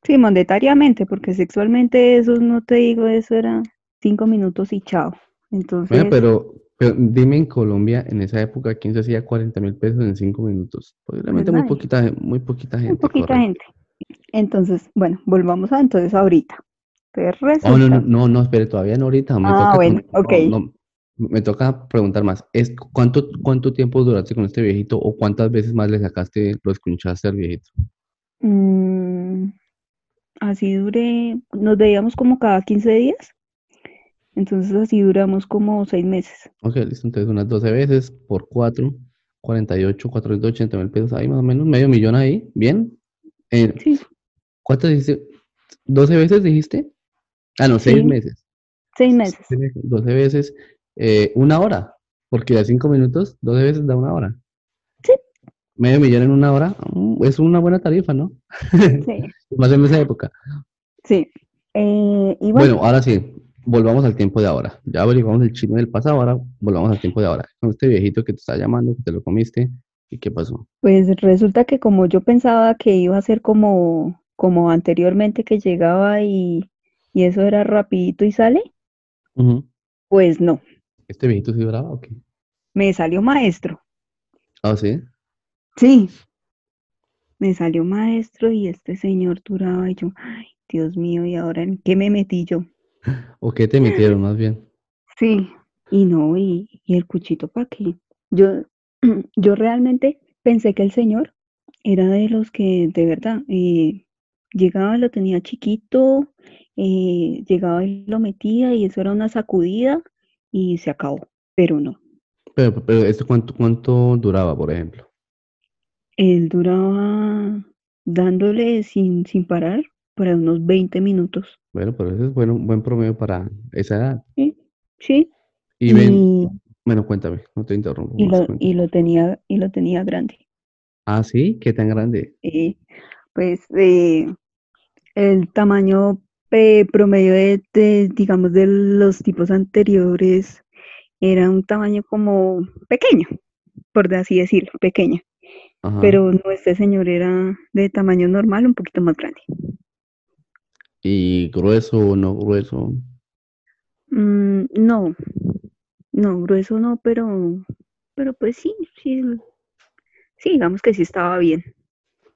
sí, monetariamente, porque sexualmente eso no te digo, eso era cinco minutos y chao. Entonces, pero, pero dime en Colombia, en esa época, ¿quién se hacía 40 mil pesos en 5 minutos? Posiblemente muy nadie. poquita, gen- muy poquita gente. muy poquita correcto. gente. Entonces, bueno, volvamos a entonces ahorita. Entonces Oh, no, no, no, no, espere, todavía no ahorita. Me Ah, toca, bueno, no, ok. no, me toca preguntar más. ¿Es, cuánto, ¿Cuánto tiempo duraste con este viejito o cuántas veces más le sacaste, lo escuchaste al viejito? Mm, así duré, nos veíamos como cada 15 días. Entonces así duramos como seis meses. Ok, listo, entonces unas 12 veces por 4, 48, 480 mil pesos ahí más o menos, medio millón ahí, ¿bien? Eh, Sí, ¿Cuántas dijiste? ¿12 veces dijiste? Ah, no, 6 Sí. meses. seis meses. 12 veces, eh, una hora, porque a 5 minutos, 12 veces da una hora. Sí. Medio millón en una hora, mm, es una buena tarifa, ¿no? Sí, Más en esa época. sí. Eh, y Bueno, bueno, ahora sí, volvamos al tiempo de ahora. Ya averiguamos el chisme del pasado, ahora volvamos al tiempo de ahora. Con este viejito que te está llamando, que te lo comiste, ¿Y qué pasó? Pues resulta que como yo pensaba que iba a ser como, como anteriormente que llegaba y, y eso era rapidito y sale, pues no, ¿Este viejito sí brava o qué? me salió maestro. Ah, sí. Sí, me salió maestro y este señor duraba y yo, ay, Dios mío, ¿y ahora en qué me metí yo? ¿O qué te metieron más bien? Sí, y no, y, y el cuchito para qué. Yo, yo realmente pensé que el señor era de los que de verdad eh, llegaba, lo tenía chiquito, eh, llegaba y lo metía y eso era una sacudida y se acabó, pero no. Pero, pero ¿esto cuánto, cuánto duraba, por ejemplo? Él duraba dándole sin, sin parar para unos 20 minutos. Bueno, pero eso es bueno, un buen promedio para esa edad. Sí, sí. Y ven, Y, bueno, cuéntame, no te interrumpo y lo, y lo tenía, y lo tenía grande. Ah, sí, ¿qué tan grande? Eh, pues eh, el tamaño eh, promedio de, de, digamos, de los tipos anteriores era un tamaño como pequeño, por así decirlo, pequeño. Ajá. Pero no, este señor era de tamaño normal, un poquito más grande. ¿Y grueso o no grueso? Mm, no, no, grueso no, pero, pero pues sí, sí, sí, digamos que sí estaba bien.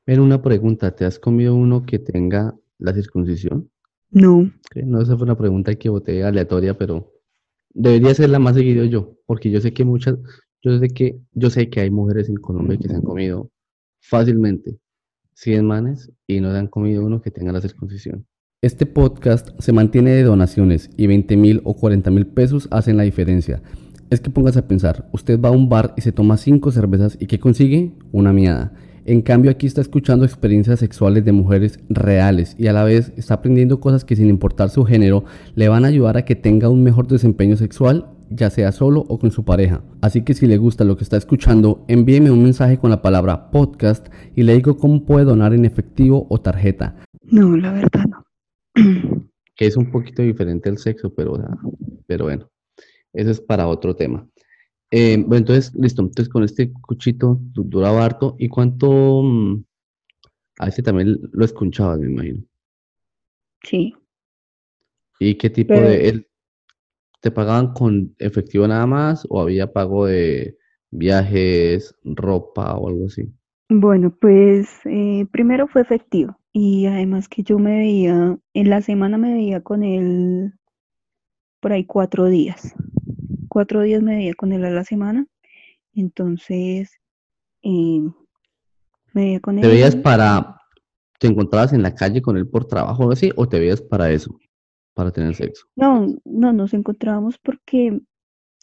Ven, una pregunta, ¿te has comido uno que tenga la circuncisión? No, Ok, No, esa fue una pregunta que boté aleatoria, pero debería ser la más seguido yo, porque yo sé que muchas, yo sé que, yo sé que hay mujeres en Colombia que se han comido fácilmente 100 manes y no se han comido uno que tenga la circuncisión. Este podcast se mantiene de donaciones y 20 mil o 40 mil pesos hacen la diferencia. Es que póngase a pensar, usted va a un bar y se toma 5 cervezas y ¿qué consigue? Una miada. En cambio aquí está escuchando experiencias sexuales de mujeres reales y a la vez está aprendiendo cosas que sin importar su género le van a ayudar a que tenga un mejor desempeño sexual, ya sea solo o con su pareja. Así que si le gusta lo que está escuchando, envíeme un mensaje con la palabra podcast y le digo cómo puede donar en efectivo o tarjeta. no, la verdad no. que es un poquito diferente al sexo, pero, pero bueno, eso es para otro tema. Eh, bueno, entonces, listo, entonces con este cuchito du- duraba harto, ¿y cuánto? mm, A ese también lo escuchabas, me imagino. Sí, ¿Y qué tipo pero de, él, te pagaban con efectivo nada más o había pago de viajes, ropa o algo así? bueno, pues eh, primero fue efectivo y además que yo me veía, en la semana me veía con él por ahí cuatro días. Cuatro días me veía con él a la semana, entonces eh, me veía con ¿Te veías él. para, te encontrabas en la calle con él por trabajo o así, o te veías para eso, para tener sexo? No, no nos encontrábamos porque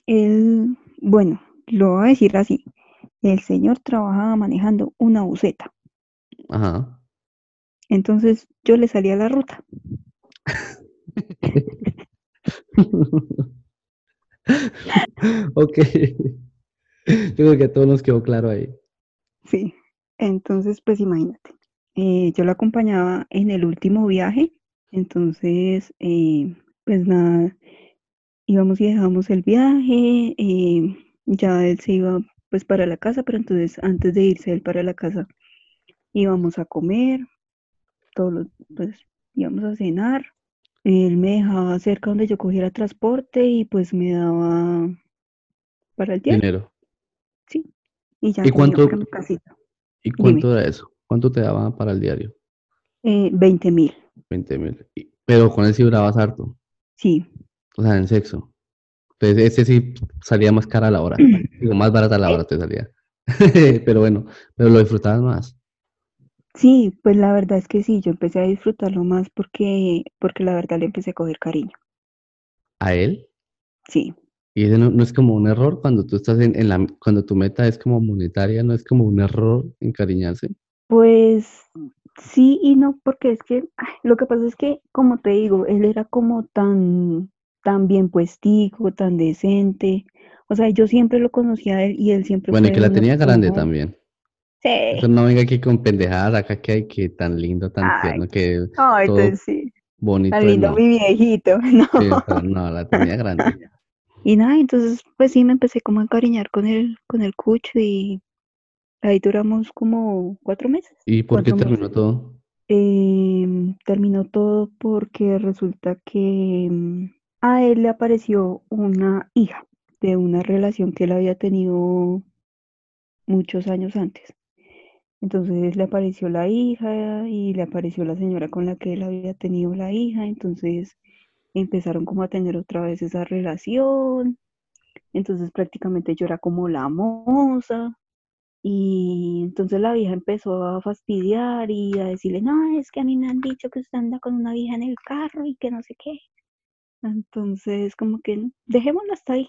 él, bueno, lo voy a decir así, el señor trabajaba manejando una buseta, Ajá. entonces yo le salía a la ruta. Ok. Yo creo que a todos nos quedó claro ahí. Sí, entonces pues imagínate, eh, yo la acompañaba en el último viaje, entonces eh, pues nada, íbamos y dejamos el viaje, eh, ya él se iba pues para la casa, pero entonces antes de irse él para la casa íbamos a comer, todos los, pues íbamos a cenar, él me dejaba cerca donde yo cogiera transporte y pues me daba para el diario, Dinero. sí, y ya ¿Y cuánto, para mi casita. y Dime, cuánto era eso? ¿Cuánto te daban para el diario? eh, 20 mil, 20 mil. Pero con él sí durabas harto. sí. O sea, en sexo. Entonces, ese sí salía más cara la hora. Digo, más barata la hora te salía. Pero bueno, pero lo disfrutabas más. Sí, pues la verdad es que sí, yo empecé a disfrutarlo más porque, porque la verdad le empecé a coger cariño. ¿A él? Sí, Y ese no, no es como un error cuando tú estás en, en la, cuando tu meta es como monetaria, no es como un error encariñarse. pues sí y no, porque es que ay, lo que pasa es que, como te digo, él era como tan, tan bien puestico, tan decente. O sea, yo siempre lo conocía a él y él siempre Bueno, y que la tenía grande también. Sí, Eso no venga aquí con pendejadas acá que hay que tan lindo, tan ay, tierno, que no, todo entonces sí, bonito tan lindo no. mi viejito, no. Sí, pero no, la tenía grande. Y nada, entonces pues sí me empecé como a encariñar con el, con el cucho y Ahí duramos como cuatro meses. ¿Y por qué meses. terminó todo? Em, terminó todo porque resulta que em, a él le apareció una hija de una relación que él había tenido muchos años antes. Entonces le apareció la hija y le apareció la señora con la que él había tenido la hija. Entonces empezaron como a tener otra vez esa relación. Entonces prácticamente yo era como la moza. Y entonces la vieja empezó a fastidiar y a decirle, no, es que a mí me han dicho que usted anda con una vieja en el carro y que no sé qué. Entonces, como que dejémoslo hasta ahí.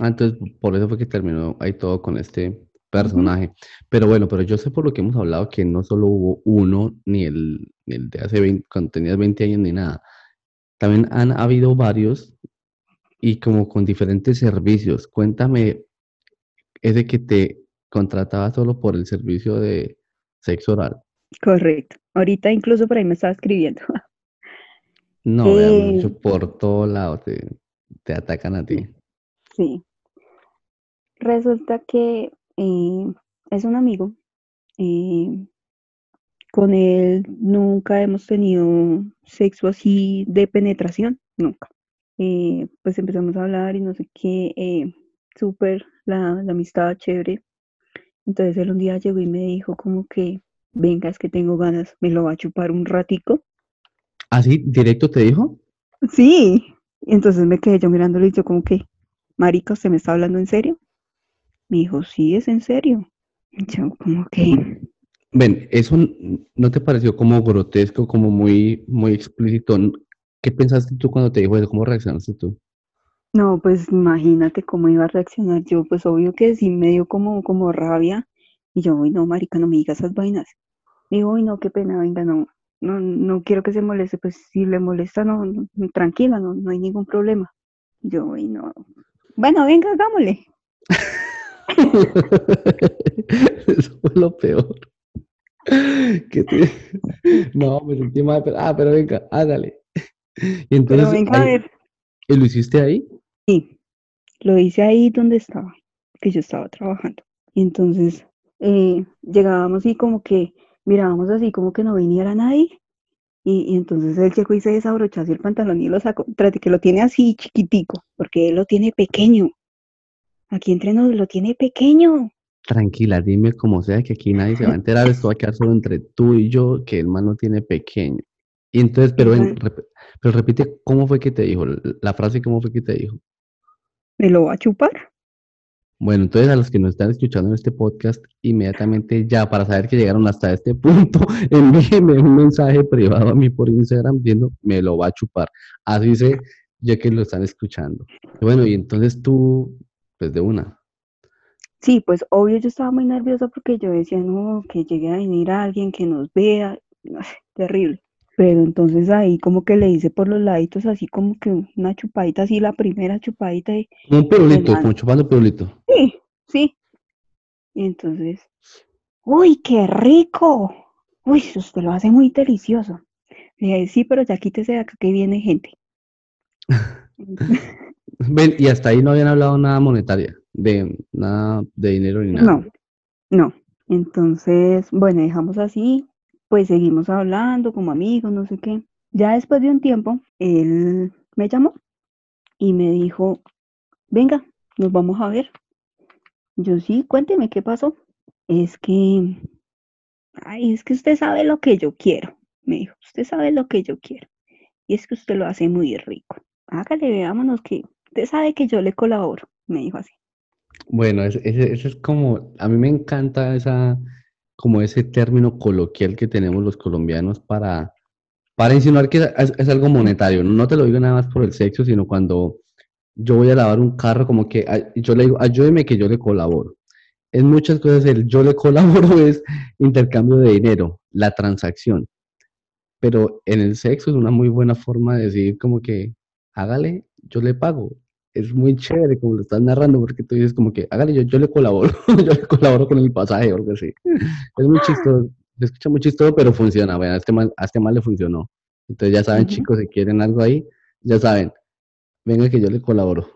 Ah, entonces por eso fue que terminó ahí todo con este personaje. Pero bueno, pero yo sé por lo que hemos hablado que no solo hubo uno, ni el, ni el de hace 20, cuando tenías 20 años, ni nada. También han habido varios y como con diferentes servicios. Cuéntame ese que te contrataba solo por el servicio de sexo oral. Correcto. Ahorita incluso por ahí me estaba escribiendo. No, Eh, mucho por todos lados te, te atacan a ti. Sí. Resulta que eh, es un amigo. eh, con él nunca hemos tenido sexo así de penetración, nunca. Eh, pues empezamos a hablar y no sé qué, eh, súper la, la amistad chévere. Entonces él un día llegó y me dijo como que, venga, es que tengo ganas, me lo va a chupar un ratico. ¿Así directo te dijo? Sí. Entonces me quedé yo mirándolo y yo como que, marica, ¿usted me está hablando en serio? Me dijo, sí, es en serio. Y yo como que, Ven, ¿eso no te pareció como grotesco, como muy, muy explícito? ¿Qué pensaste tú cuando te dijo eso? ¿Cómo reaccionaste tú? no, pues imagínate cómo iba a reaccionar yo, pues obvio que sí me dio como, como rabia. Y yo, uy, no, marica, no me digas esas vainas. Y digo, uy, no, qué pena, venga, no, no, no quiero que se moleste, pues si le molesta, no, no, tranquila, no, no hay ningún problema. Yo, uy, no. Bueno, venga, hagámosle. Eso fue lo peor. Que te- No, me sentí mal, pero, ah, pero venga, hágale. Y Pero entonces, venga a ver. ¿y lo hiciste ahí? Sí, lo hice ahí donde estaba, que yo estaba trabajando. Y entonces eh, llegábamos y como que mirábamos así como que no viniera nadie. Y, y entonces él llegó y se desabrochó así el pantalón y lo sacó. Trate que lo tiene así chiquitico, porque él lo tiene pequeño. Aquí entre nos lo tiene pequeño. Tranquila, dime como sea que aquí nadie se va a enterar, esto va a quedar solo entre tú y yo, que el man lo tiene pequeño. Y entonces, pero, ven, rep- pero repite, ¿cómo fue que te dijo? La frase, ¿cómo fue que te dijo? ¿Me lo va a chupar? Bueno, entonces a los que nos están escuchando en este podcast, inmediatamente ya para saber que llegaron hasta este punto, envíenme un mensaje privado a mí por Instagram diciendo, me lo va a chupar. Así sé, ya que lo están escuchando. Bueno, y entonces tú, pues de una. Sí, pues obvio yo estaba muy nerviosa porque yo decía, no, que llegue a venir alguien que nos vea. Ay, terrible. Pero entonces ahí como que le hice por los laditos así como que una chupadita así, la primera chupadita y Como un pirulito, como chupando pirulito. sí, sí. Y entonces, uy, qué rico. Uy, usted lo hace muy delicioso. Le dije, sí, pero ya quítese de acá que viene gente. Ven, y hasta ahí no habían hablado nada monetaria, de nada de dinero ni nada. No, no. Entonces, bueno, dejamos así, pues seguimos hablando como amigos, no sé qué. Ya después de un tiempo, él me llamó y me dijo, venga, nos vamos a ver. Yo sí, cuénteme qué pasó. Es que, ay, es que usted sabe lo que yo quiero, me dijo, usted sabe lo que yo quiero. Y es que usted lo hace muy rico. Hágale, veámonos que usted sabe que yo le colaboro, me dijo así. Bueno, ese, es como, a mí me encanta esa, como ese término coloquial que tenemos los colombianos para, para insinuar que es, es algo monetario. No te lo digo nada más por el sexo, sino cuando yo voy a lavar un carro, como que yo le digo, ayúdeme que yo le colaboro. En muchas cosas el yo le colaboro es intercambio de dinero, la transacción. Pero en el sexo es una muy buena forma de decir como que hágale, yo le pago. Es muy chévere como lo estás narrando porque tú dices como que hágale, yo, yo le colaboro, yo le colaboro con el pasaje o algo así. Es muy chistoso, se escucha muy chistoso, pero funciona. Bueno, a este mal, a este mal le funcionó. Entonces ya saben, chicos, si quieren algo ahí, ya saben, venga que yo le colaboro.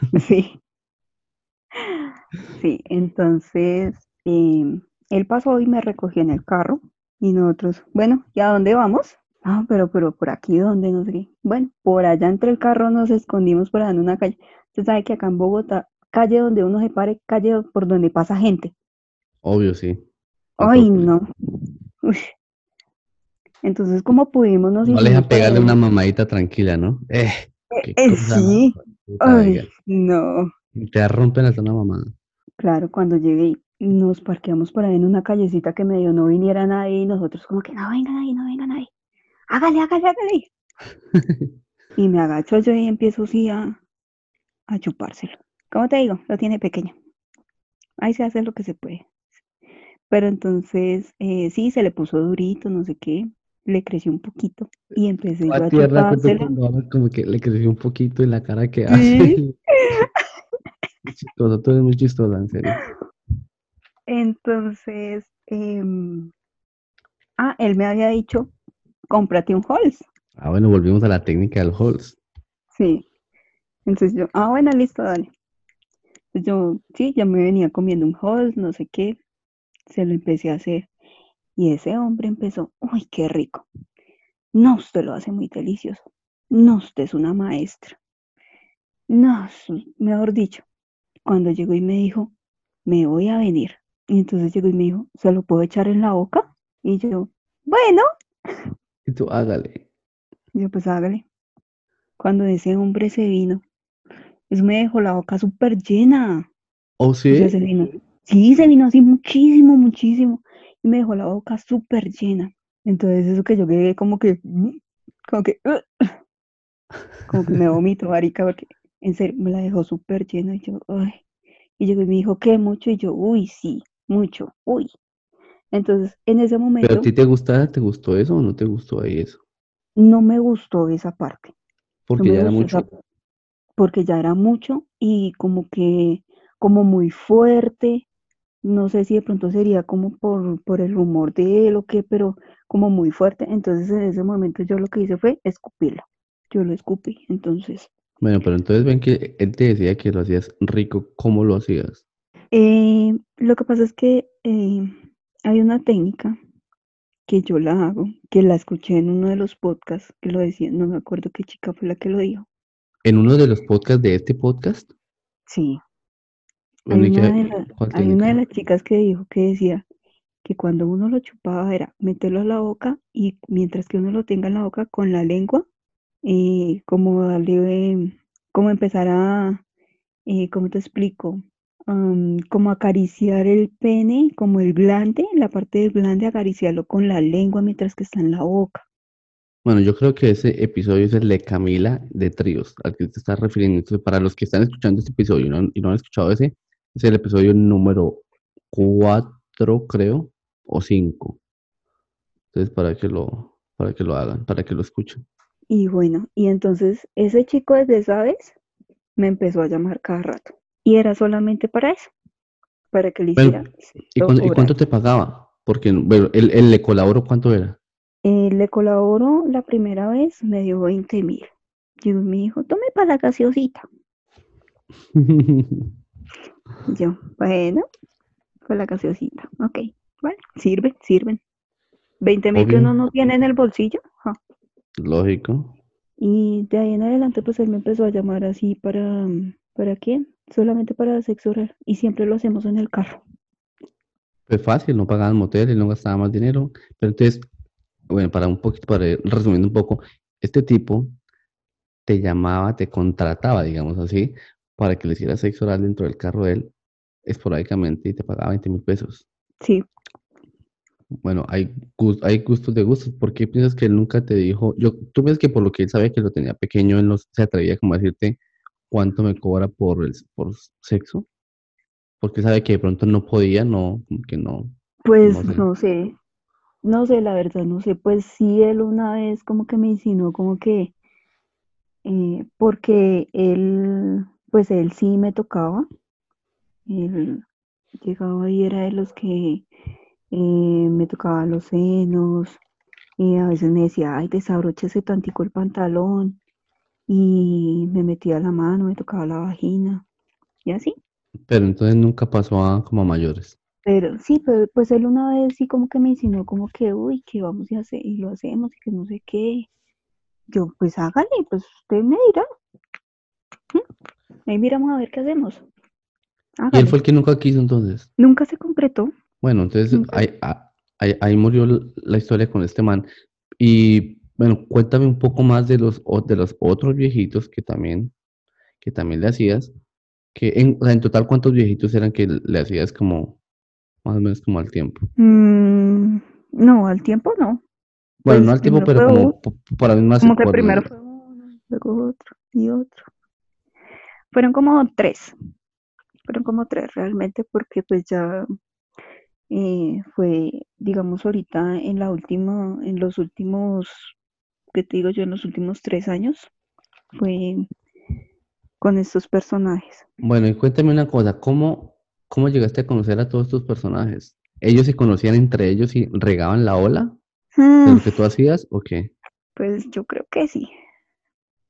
Sí. Sí, entonces, em, él pasó y me recogió en el carro y nosotros, bueno, ¿y a dónde vamos? Ah, pero, pero por aquí, ¿dónde? No sé qué. Bueno, por allá entre el carro nos escondimos por allá en una calle. Usted sabe que acá en Bogotá, calle donde uno se pare, calle por donde pasa gente. Obvio, sí. Ay, no. Uy. Entonces, ¿cómo pudimos nos No le hicimos dejan para pegarle una mamadita tranquila, ¿no? Eh, Eh, cosa sí. Ay, no. Te rompen hasta una mamada. Claro, cuando llegué nos parqueamos por ahí en una callecita que medio no viniera nadie y nosotros como que no venga nadie, no venga nadie. Hágale, hágale, hágale. Y me agacho yo y empiezo sí a, a chupárselo. ¿Cómo te digo? Lo tiene pequeño. Ahí se hace lo que se puede. Pero entonces, eh, sí, se le puso durito, no sé qué. Le creció un poquito y empecé A a chupárselo. hablas como que le creció un poquito en la cara que Sí. hace. Muy chistoso, tú eres muy chistosa, en serio. Entonces, em, ah, él me había dicho, cómprate un Halls. Ah, bueno, volvimos a la técnica del Halls. Sí. Entonces yo, ah, bueno, listo, dale. Entonces yo, sí, ya me venía comiendo un Halls, no sé qué. Se lo empecé a hacer. Y ese hombre empezó, uy, qué rico. No, usted lo hace muy delicioso. No, usted es una maestra. No, mejor dicho, cuando llegó y me dijo, me voy a venir. Y entonces llegó y me dijo, ¿se lo puedo echar en la boca? Y yo, bueno, Y tú, hágale. yo pues hágale. Cuando ese hombre se vino, eso me dejó la boca súper llena. ¿Oh, O sea, se sí? vino, sí, se vino así muchísimo, muchísimo. Y me dejó la boca súper llena. Entonces eso que yo quedé como que, como que, como que me vomito, marica, porque en serio me la dejó súper llena. Y yo, ay. Y llegó y me dijo, ¿qué? Mucho. Y yo, uy, sí, mucho, uy. Entonces, en ese ¿Pero a momento ti te gustaba, te gustó eso o no te gustó ahí eso? no me gustó esa parte. No Porque me ya era mucho. esa porque ya era mucho y como que, como muy fuerte. No sé si de pronto sería como por, por el humor de él o qué, pero como muy fuerte. Entonces en ese momento yo lo que hice fue escupirlo. Yo lo escupí. Entonces, Bueno, pero entonces ven que él te decía que lo hacías rico, ¿cómo lo hacías? eh, lo que pasa es que eh, hay una técnica que yo la hago, que la escuché en uno de los podcasts que lo decía, no me acuerdo qué chica fue la que lo dijo. En uno de los podcasts de este podcast, Sí, bueno, hay ¿y una de, la- cuál hay una de técnica? las chicas que dijo que decía que cuando uno lo chupaba era meterlo a la boca y mientras que uno lo tenga en la boca con la lengua, eh, como darle, eh, como empezar a, eh, ¿cómo te explico? Como acariciar el pene, como el glande, la parte del glande, acariciarlo con la lengua mientras que está en la boca. Bueno, yo creo que ese episodio es el de Camila de Tríos, al que te estás refiriendo. Entonces, para los que están escuchando este episodio y no, y no han escuchado ese, es el episodio número 4, creo, o 5. Entonces, para que lo, para que lo hagan, para que lo escuchen. Y bueno, y entonces ese chico desde esa vez me empezó a llamar cada rato. Y era solamente para eso, para que le Bueno, hiciera ¿y, cuánto, y cuánto oral. te pagaba? Porque, bueno, el, el le colaboró, ¿cuánto era? Eh, le colaboró la primera vez, me dio 20 mil. Y me dijo, tome para la gaseosita. Yo, bueno, para la gaseosita. Ok, vale, sirve, sirven. 20 mil que uno no tiene en el bolsillo. ja. Lógico. Y de ahí en adelante, pues él me empezó a llamar así para, ¿para quién? Solamente para sexo oral. Y siempre lo hacemos en el carro. Pues fácil, no pagaban moteles, no gastaba más dinero. Pero entonces, bueno, para un poquito, para ir resumiendo un poco, este tipo te llamaba, te contrataba, digamos así, para que le hicieras sexo oral dentro del carro de él, esporádicamente, y te pagaba 20 mil pesos. Sí, Bueno, hay, hay gustos de gustos. ¿Por qué piensas que él nunca te dijo? Yo, tú ves que por lo que él sabía que lo tenía pequeño, él no se atrevía como a decirte cuánto me cobra por el por sexo, porque sabe que de pronto no podía, no, como que no, pues no sé. no sé, no sé, la verdad, no sé. Pues sí, él una vez como que me insinuó como que, eh, porque él, pues él sí me tocaba. Él llegaba y era de los que eh, me tocaba los senos. Y a veces me decía, ay, desabróchese tantico el pantalón. Y me metía la mano, me tocaba la vagina. Y así. Pero entonces nunca pasó a como a mayores. Pero sí, pero pues él una vez sí como que me insinuó como que, uy, que vamos a hacer y lo hacemos y que no sé qué. Yo, pues hágale, pues usted me dirá. ¿Mm? Ahí miramos a ver qué hacemos. Y él fue el que nunca quiso entonces. Nunca se concretó. Bueno, entonces ahí, ahí, ahí murió la historia con este man. Y bueno, cuéntame un poco más de los, de los otros viejitos que también, que también le hacías. Que en, en total, ¿cuántos viejitos eran que le hacías como, más o menos como al tiempo? Mm, no, al tiempo no. Bueno, Pues no al tiempo, pero como para la misma como que primero fue uno, luego otro y otro. Fueron como tres, fueron como tres realmente porque pues ya eh, fue, digamos, ahorita en la última, en los últimos, ¿qué te digo yo? En los últimos tres años fue con estos personajes. Bueno, y cuéntame una cosa, ¿cómo, cómo llegaste a conocer a todos estos personajes? ¿Ellos se conocían entre ellos y regaban la ola de Mm, lo que tú hacías o qué? Pues yo creo que sí.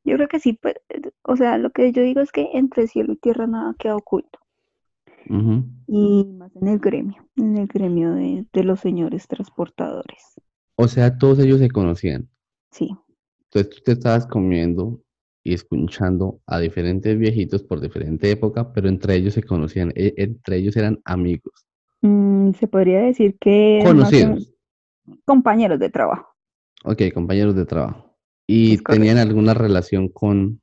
Yo creo que sí, pues, o sea, lo que yo digo es que entre cielo y tierra nada queda oculto. Y más en el gremio, en el gremio de, de los señores transportadores. O sea, todos ellos se conocían. Sí, Entonces tú te estabas comiendo y escuchando a diferentes viejitos por diferente época, pero entre ellos se conocían, e- entre ellos eran amigos, Mm, se podría decir que conocidos, compañeros de trabajo. ok, compañeros de trabajo. ¿Y Es correcto. tenían alguna relación con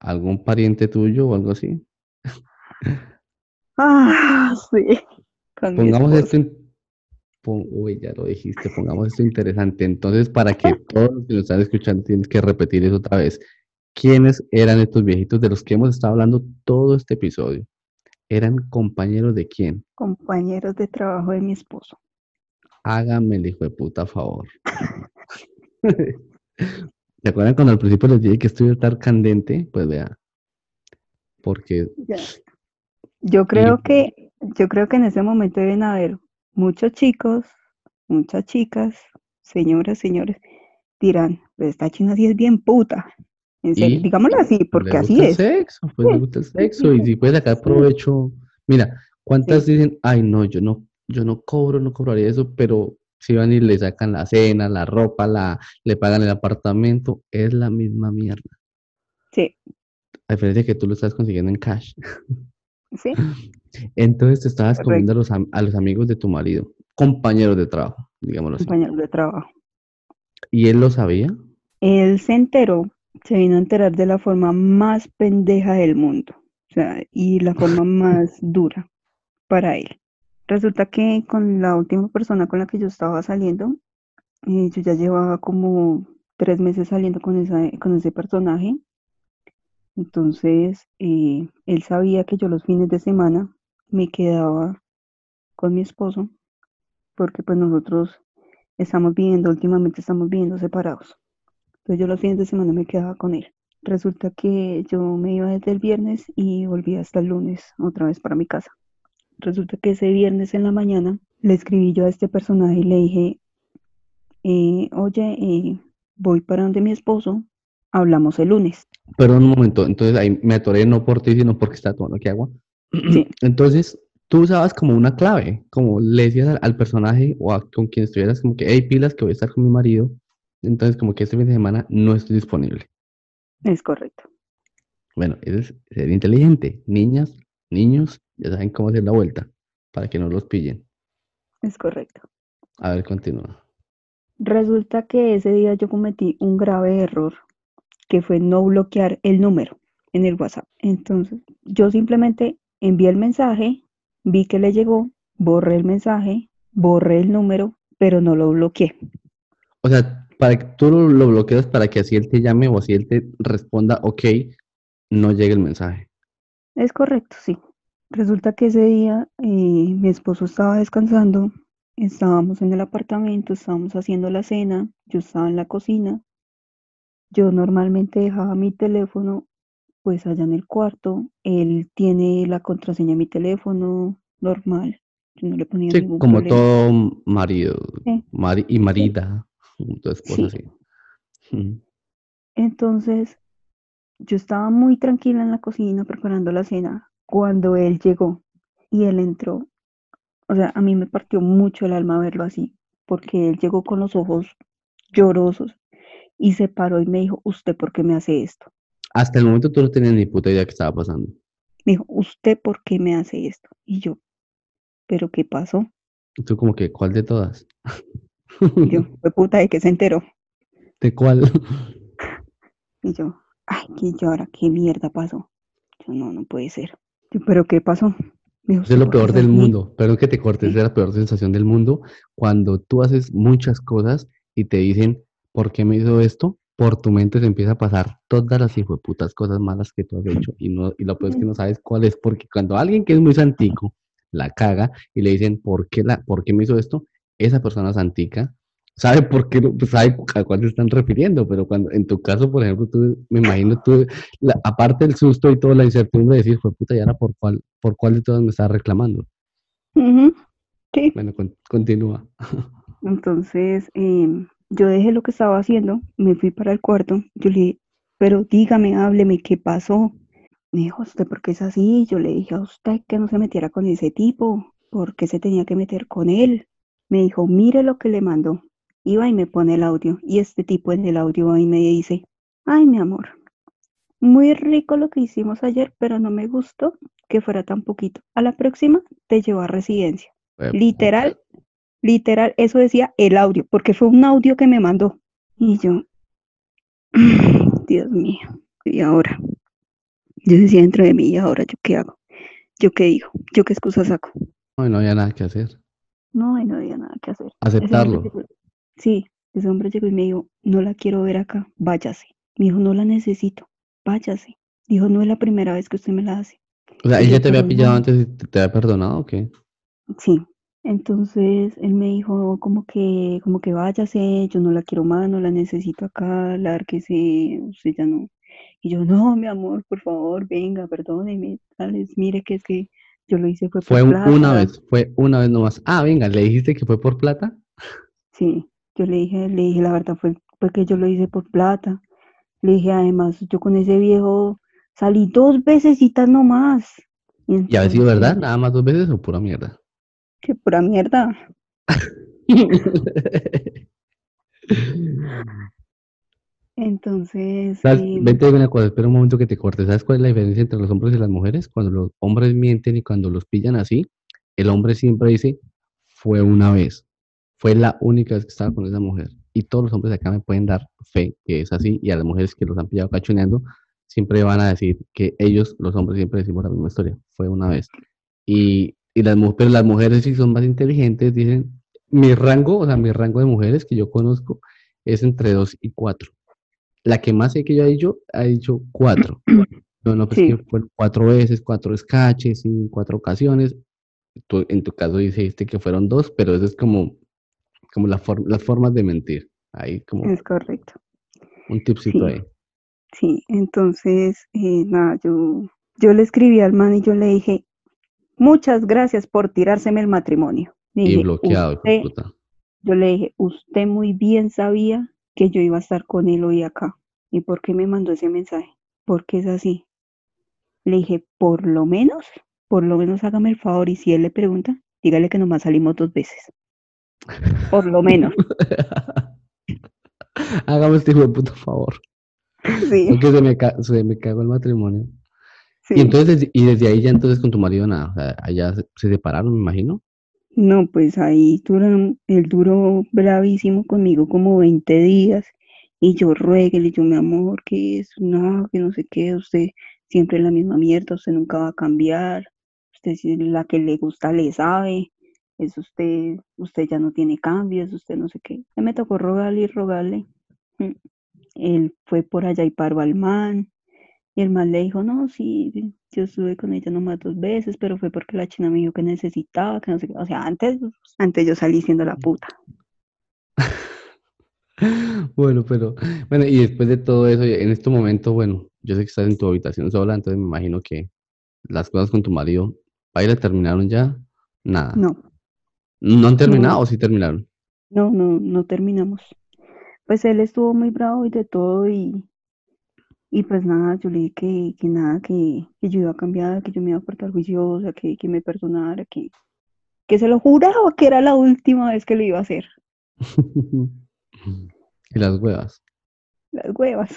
algún pariente tuyo o algo así? Ah, sí, con Pongamos esto pon- uy, ya lo dijiste, pongamos esto interesante. Entonces, para que todos los que nos están escuchando tienes que repetir eso otra vez. ¿Quiénes eran estos viejitos de los que hemos estado hablando todo este episodio? ¿Eran compañeros de quién? Compañeros de trabajo de mi esposo. Hágame el hijo de puta favor. ¿Se acuerdan cuando al principio les dije que esto iba a estar candente? Pues vea, porque Ya. Yo creo Y- que, yo creo que en ese momento deben haber muchos chicos, muchas chicas, señoras, señores, dirán, pues esta china sí es bien puta. En serio, digámoslo así, porque le así gusta el es. sexo, pues le gusta el sexo y si puede sacar provecho. Mira, ¿cuántas Sí. dicen, ay no, yo no, yo no cobro, no cobraría eso, pero si van y le sacan la cena, la ropa, la, le pagan el apartamento, es la misma mierda. Sí, A diferencia de que tú lo estás consiguiendo en cash. sí, Entonces te estabas Correcto. comiendo a los, am- a los amigos de tu marido, compañeros de trabajo, digámoslo así. compañeros de trabajo. ¿Y él lo sabía? Él se enteró, se vino a enterar de la forma más pendeja del mundo, o sea, y la forma más dura para él. Resulta que con la última persona con la que yo estaba saliendo, eh, yo ya llevaba como tres meses saliendo con esa, con ese personaje. Entonces, eh, él sabía que yo los fines de semana me quedaba con mi esposo, porque pues nosotros estamos viviendo, últimamente estamos viviendo separados. Entonces yo los fines de semana me quedaba con él. Resulta que yo me iba desde el viernes y volví hasta el lunes otra vez para mi casa. Resulta que ese viernes en la mañana le escribí yo a este personaje y le dije, eh, oye, eh, voy para donde mi esposo, hablamos el lunes. Perdón un momento, entonces ahí me atoré no por ti, sino porque estaba tomando aquí agua. Sí. Entonces, tú usabas como una clave, como le decías al, al personaje o a con quien estuvieras, como que, hey, pilas, que voy a estar con mi marido. Entonces, como que este fin de semana no estoy disponible. Es correcto. Bueno, eso es ser inteligente. Niñas, niños, ya saben cómo hacer la vuelta para que no los pillen. Es correcto. A ver, continúa. Resulta que ese día yo cometí un grave error, que fue no bloquear el número en el WhatsApp. Entonces, yo simplemente envié el mensaje, vi que le llegó, borré el mensaje, borré el número, pero no lo bloqueé. O sea, para que tú lo, lo bloqueas para que así él te llame o así él te responda, ok, no llegue el mensaje. Es correcto, sí. Resulta que ese día eh, mi esposo estaba descansando, estábamos en el apartamento, estábamos haciendo la cena, yo estaba en la cocina. Yo normalmente dejaba mi teléfono pues allá en el cuarto. Él tiene la contraseña de mi teléfono normal. Yo no le ponía Sí, ningún como problema. todo marido Sí. mari- y marida, esposa, Sí. Entonces, yo estaba muy tranquila en la cocina preparando la cena cuando él llegó y él entró o sea, a mí me partió mucho el alma verlo así, porque él llegó con los ojos llorosos y se paró y me dijo, ¿usted por qué me hace esto? Hasta el momento tú no tenías ni puta idea qué estaba pasando. Me dijo, ¿usted por qué me hace esto? Y yo, ¿pero qué pasó? Y tú como que, ¿cuál de todas? Y yo, fue puta de que se enteró. ¿De cuál? Y yo, ay, ¿qué yo ahora? ¿Qué mierda pasó? Yo, no, no puede ser. Yo, ¿pero qué pasó? Me dijo, Eso es lo "¿Usted por qué peor del así?". mundo. Perdón que te cortes, Sí. es la peor sensación del mundo cuando tú haces muchas cosas y te dicen, ¿por qué me hizo esto? Por tu mente se empieza a pasar todas las putas cosas malas que tú has hecho y, no, y lo peor es que no sabes cuál es, porque cuando alguien que es muy santico la caga y le dicen, ¿por qué, la, ¿por qué me hizo esto? Esa persona santica sabe por qué, pues, sabe a cuál se están refiriendo, pero cuando en tu caso, por ejemplo, tú, me imagino tú, la- aparte del susto y toda la incertidumbre de decir, fue puta, ¿y ahora por cuál, por cuál de todas me estás reclamando? Ujú, Sí. Bueno, con- continúa. Entonces, em, yo dejé lo que estaba haciendo, me fui para el cuarto, yo le dije, pero dígame, hábleme, ¿qué pasó? Me dijo, ¿usted por qué es así? Yo le dije a usted que no se metiera con ese tipo, ¿por qué se tenía que meter con él? Me dijo, mire lo que le mandó. Iba y me pone el audio, y este tipo en el audio y me dice, ay, mi amor, muy rico lo que hicimos ayer, pero no me gustó que fuera tan poquito. A la próxima te llevo a residencia. Literal, literal, eso decía el audio, porque fue un audio que me mandó. Y yo, Dios mío, y ahora, yo decía dentro de mí, ¿y ahora yo qué hago? ¿Yo qué digo? ¿Yo qué excusa saco? No, no había nada que hacer. No, y no había nada que hacer. Ese Aceptarlo. llegó- sí, ese hombre llegó y me dijo, no la quiero ver acá, váyase. Me dijo, no la necesito, váyase. Dijo, no es la primera vez que usted me la hace. O sea, Y ¿él yo, ya te había pillado antes y te, te había perdonado o qué? Sí. Entonces él me dijo como que, como que váyase, yo no la quiero más, no la necesito acá, lárguese, usted ya no. Y yo, no, mi amor, por favor, venga, perdóneme, tales, mire que es que yo lo hice fue Fue por un- una plata. vez, fue una vez nomás. Ah, venga, ¿le dijiste que fue por plata? Sí, yo le dije, le dije la verdad fue, fue que yo lo hice por plata. Le dije, además, yo con ese viejo salí dos veces nomás. ¿Y había sido verdad? entonces, ¿Nada más dos veces o pura mierda? Qué pura mierda. Entonces, ¿Sabes? em, Ven, te digo una cosa, espera un momento que te corte. ¿Sabes cuál es la diferencia entre los hombres y las mujeres? Cuando los hombres mienten y cuando los pillan así, el hombre siempre dice, fue una vez. Fue la única vez que estaba con esa mujer. Y todos los hombres acá me pueden dar fe que es así. Y a las mujeres que los han pillado cachoneando, siempre van a decir que ellos, los hombres, siempre decimos la misma historia. Fue una vez. Y, y las, pero las mujeres, si son más inteligentes, dicen, mi rango, o sea, mi rango de mujeres que yo conozco es entre dos y cuatro. La que más sé que yo he dicho, ha dicho cuatro. No, no, pues Sí. que fueron cuatro veces, cuatro escaches, en cuatro ocasiones. Tú, en tu caso dijiste que fueron dos, pero eso es como, como la for- las formas de mentir. Ahí como es correcto. un tipcito Sí. ahí. Sí, entonces, eh, nada, yo, yo le escribí al man y yo le dije, muchas gracias por tirárseme el matrimonio. Y bloqueado, usted, puta. yo le dije, usted muy bien sabía que yo iba a estar con él hoy acá. ¿Y por qué me mandó ese mensaje? Porque es así. Le dije, por lo menos, por lo menos hágame el favor y si él le pregunta, dígale que nomás salimos dos veces. Por lo menos. Hágame este hijo de puta favor. Sí, Porque se me, se me cagó el matrimonio. Sí. Y entonces, y desde ahí ya entonces con tu marido nada. O sea, allá se, se separaron, me imagino. No, pues ahí duran, él duró bravísimo conmigo como 20 días y yo rueguele, yo mi amor, que es no, que no sé qué, usted siempre la misma mierda, usted nunca va a cambiar, usted si la que le gusta le sabe, es usted, usted ya no tiene cambios, usted no sé qué. Ya me tocó rogarle y rogarle. Mm. Él fue por allá y paró al man. Y el man le dijo, no, sí, yo estuve con ella nomás dos veces, pero fue porque la china me dijo que necesitaba, que no sé qué. O sea, antes, antes yo salí siendo la puta. Bueno, pero, bueno, y después de todo eso, en este momento, bueno, yo sé que estás en tu habitación sola, entonces me imagino que las cosas con tu marido, ¿Paila terminaron ya? Nada. No, ¿No han terminado No. o sí terminaron? no, no, no terminamos. Pues él estuvo muy bravo y de todo y, y pues nada, yo le dije que, que nada, que, que yo iba a cambiar, que yo me iba a portar juiciosa, que, que me perdonara, que, que se lo juraba que era la última vez que lo iba a hacer. y las huevas. Las huevas.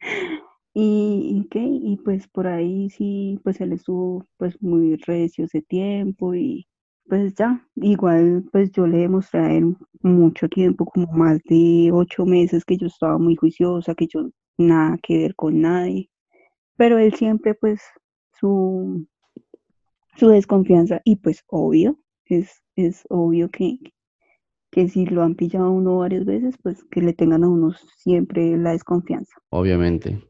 y, y, ¿qué? y pues por ahí sí, pues él estuvo pues muy recio ese tiempo y pues ya, igual pues yo le demostré a él mucho tiempo, como más de ocho meses que yo estaba muy juiciosa, que yo nada que ver con nadie, pero él siempre pues su, su desconfianza y pues obvio, es, es obvio que, que si lo han pillado a uno varias veces, pues que le tengan a uno siempre la desconfianza. Obviamente.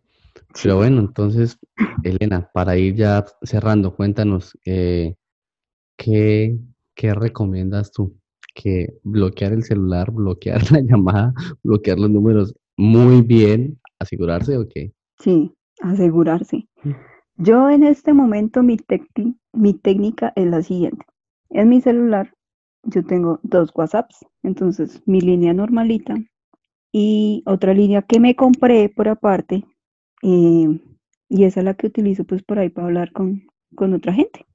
Pero bueno, entonces, Elena, para ir ya cerrando, cuéntanos eh, ¿qué, qué recomiendas tú? Que bloquear el celular, bloquear la llamada, bloquear los números muy bien, asegurarse o qué? Sí, asegurarse. Mm. Yo en este momento mi, mi técnica es la siguiente. En mi celular yo tengo dos WhatsApps, entonces mi línea normalita y otra línea que me compré por aparte eh, y esa es la que utilizo pues por ahí para hablar con, con otra gente.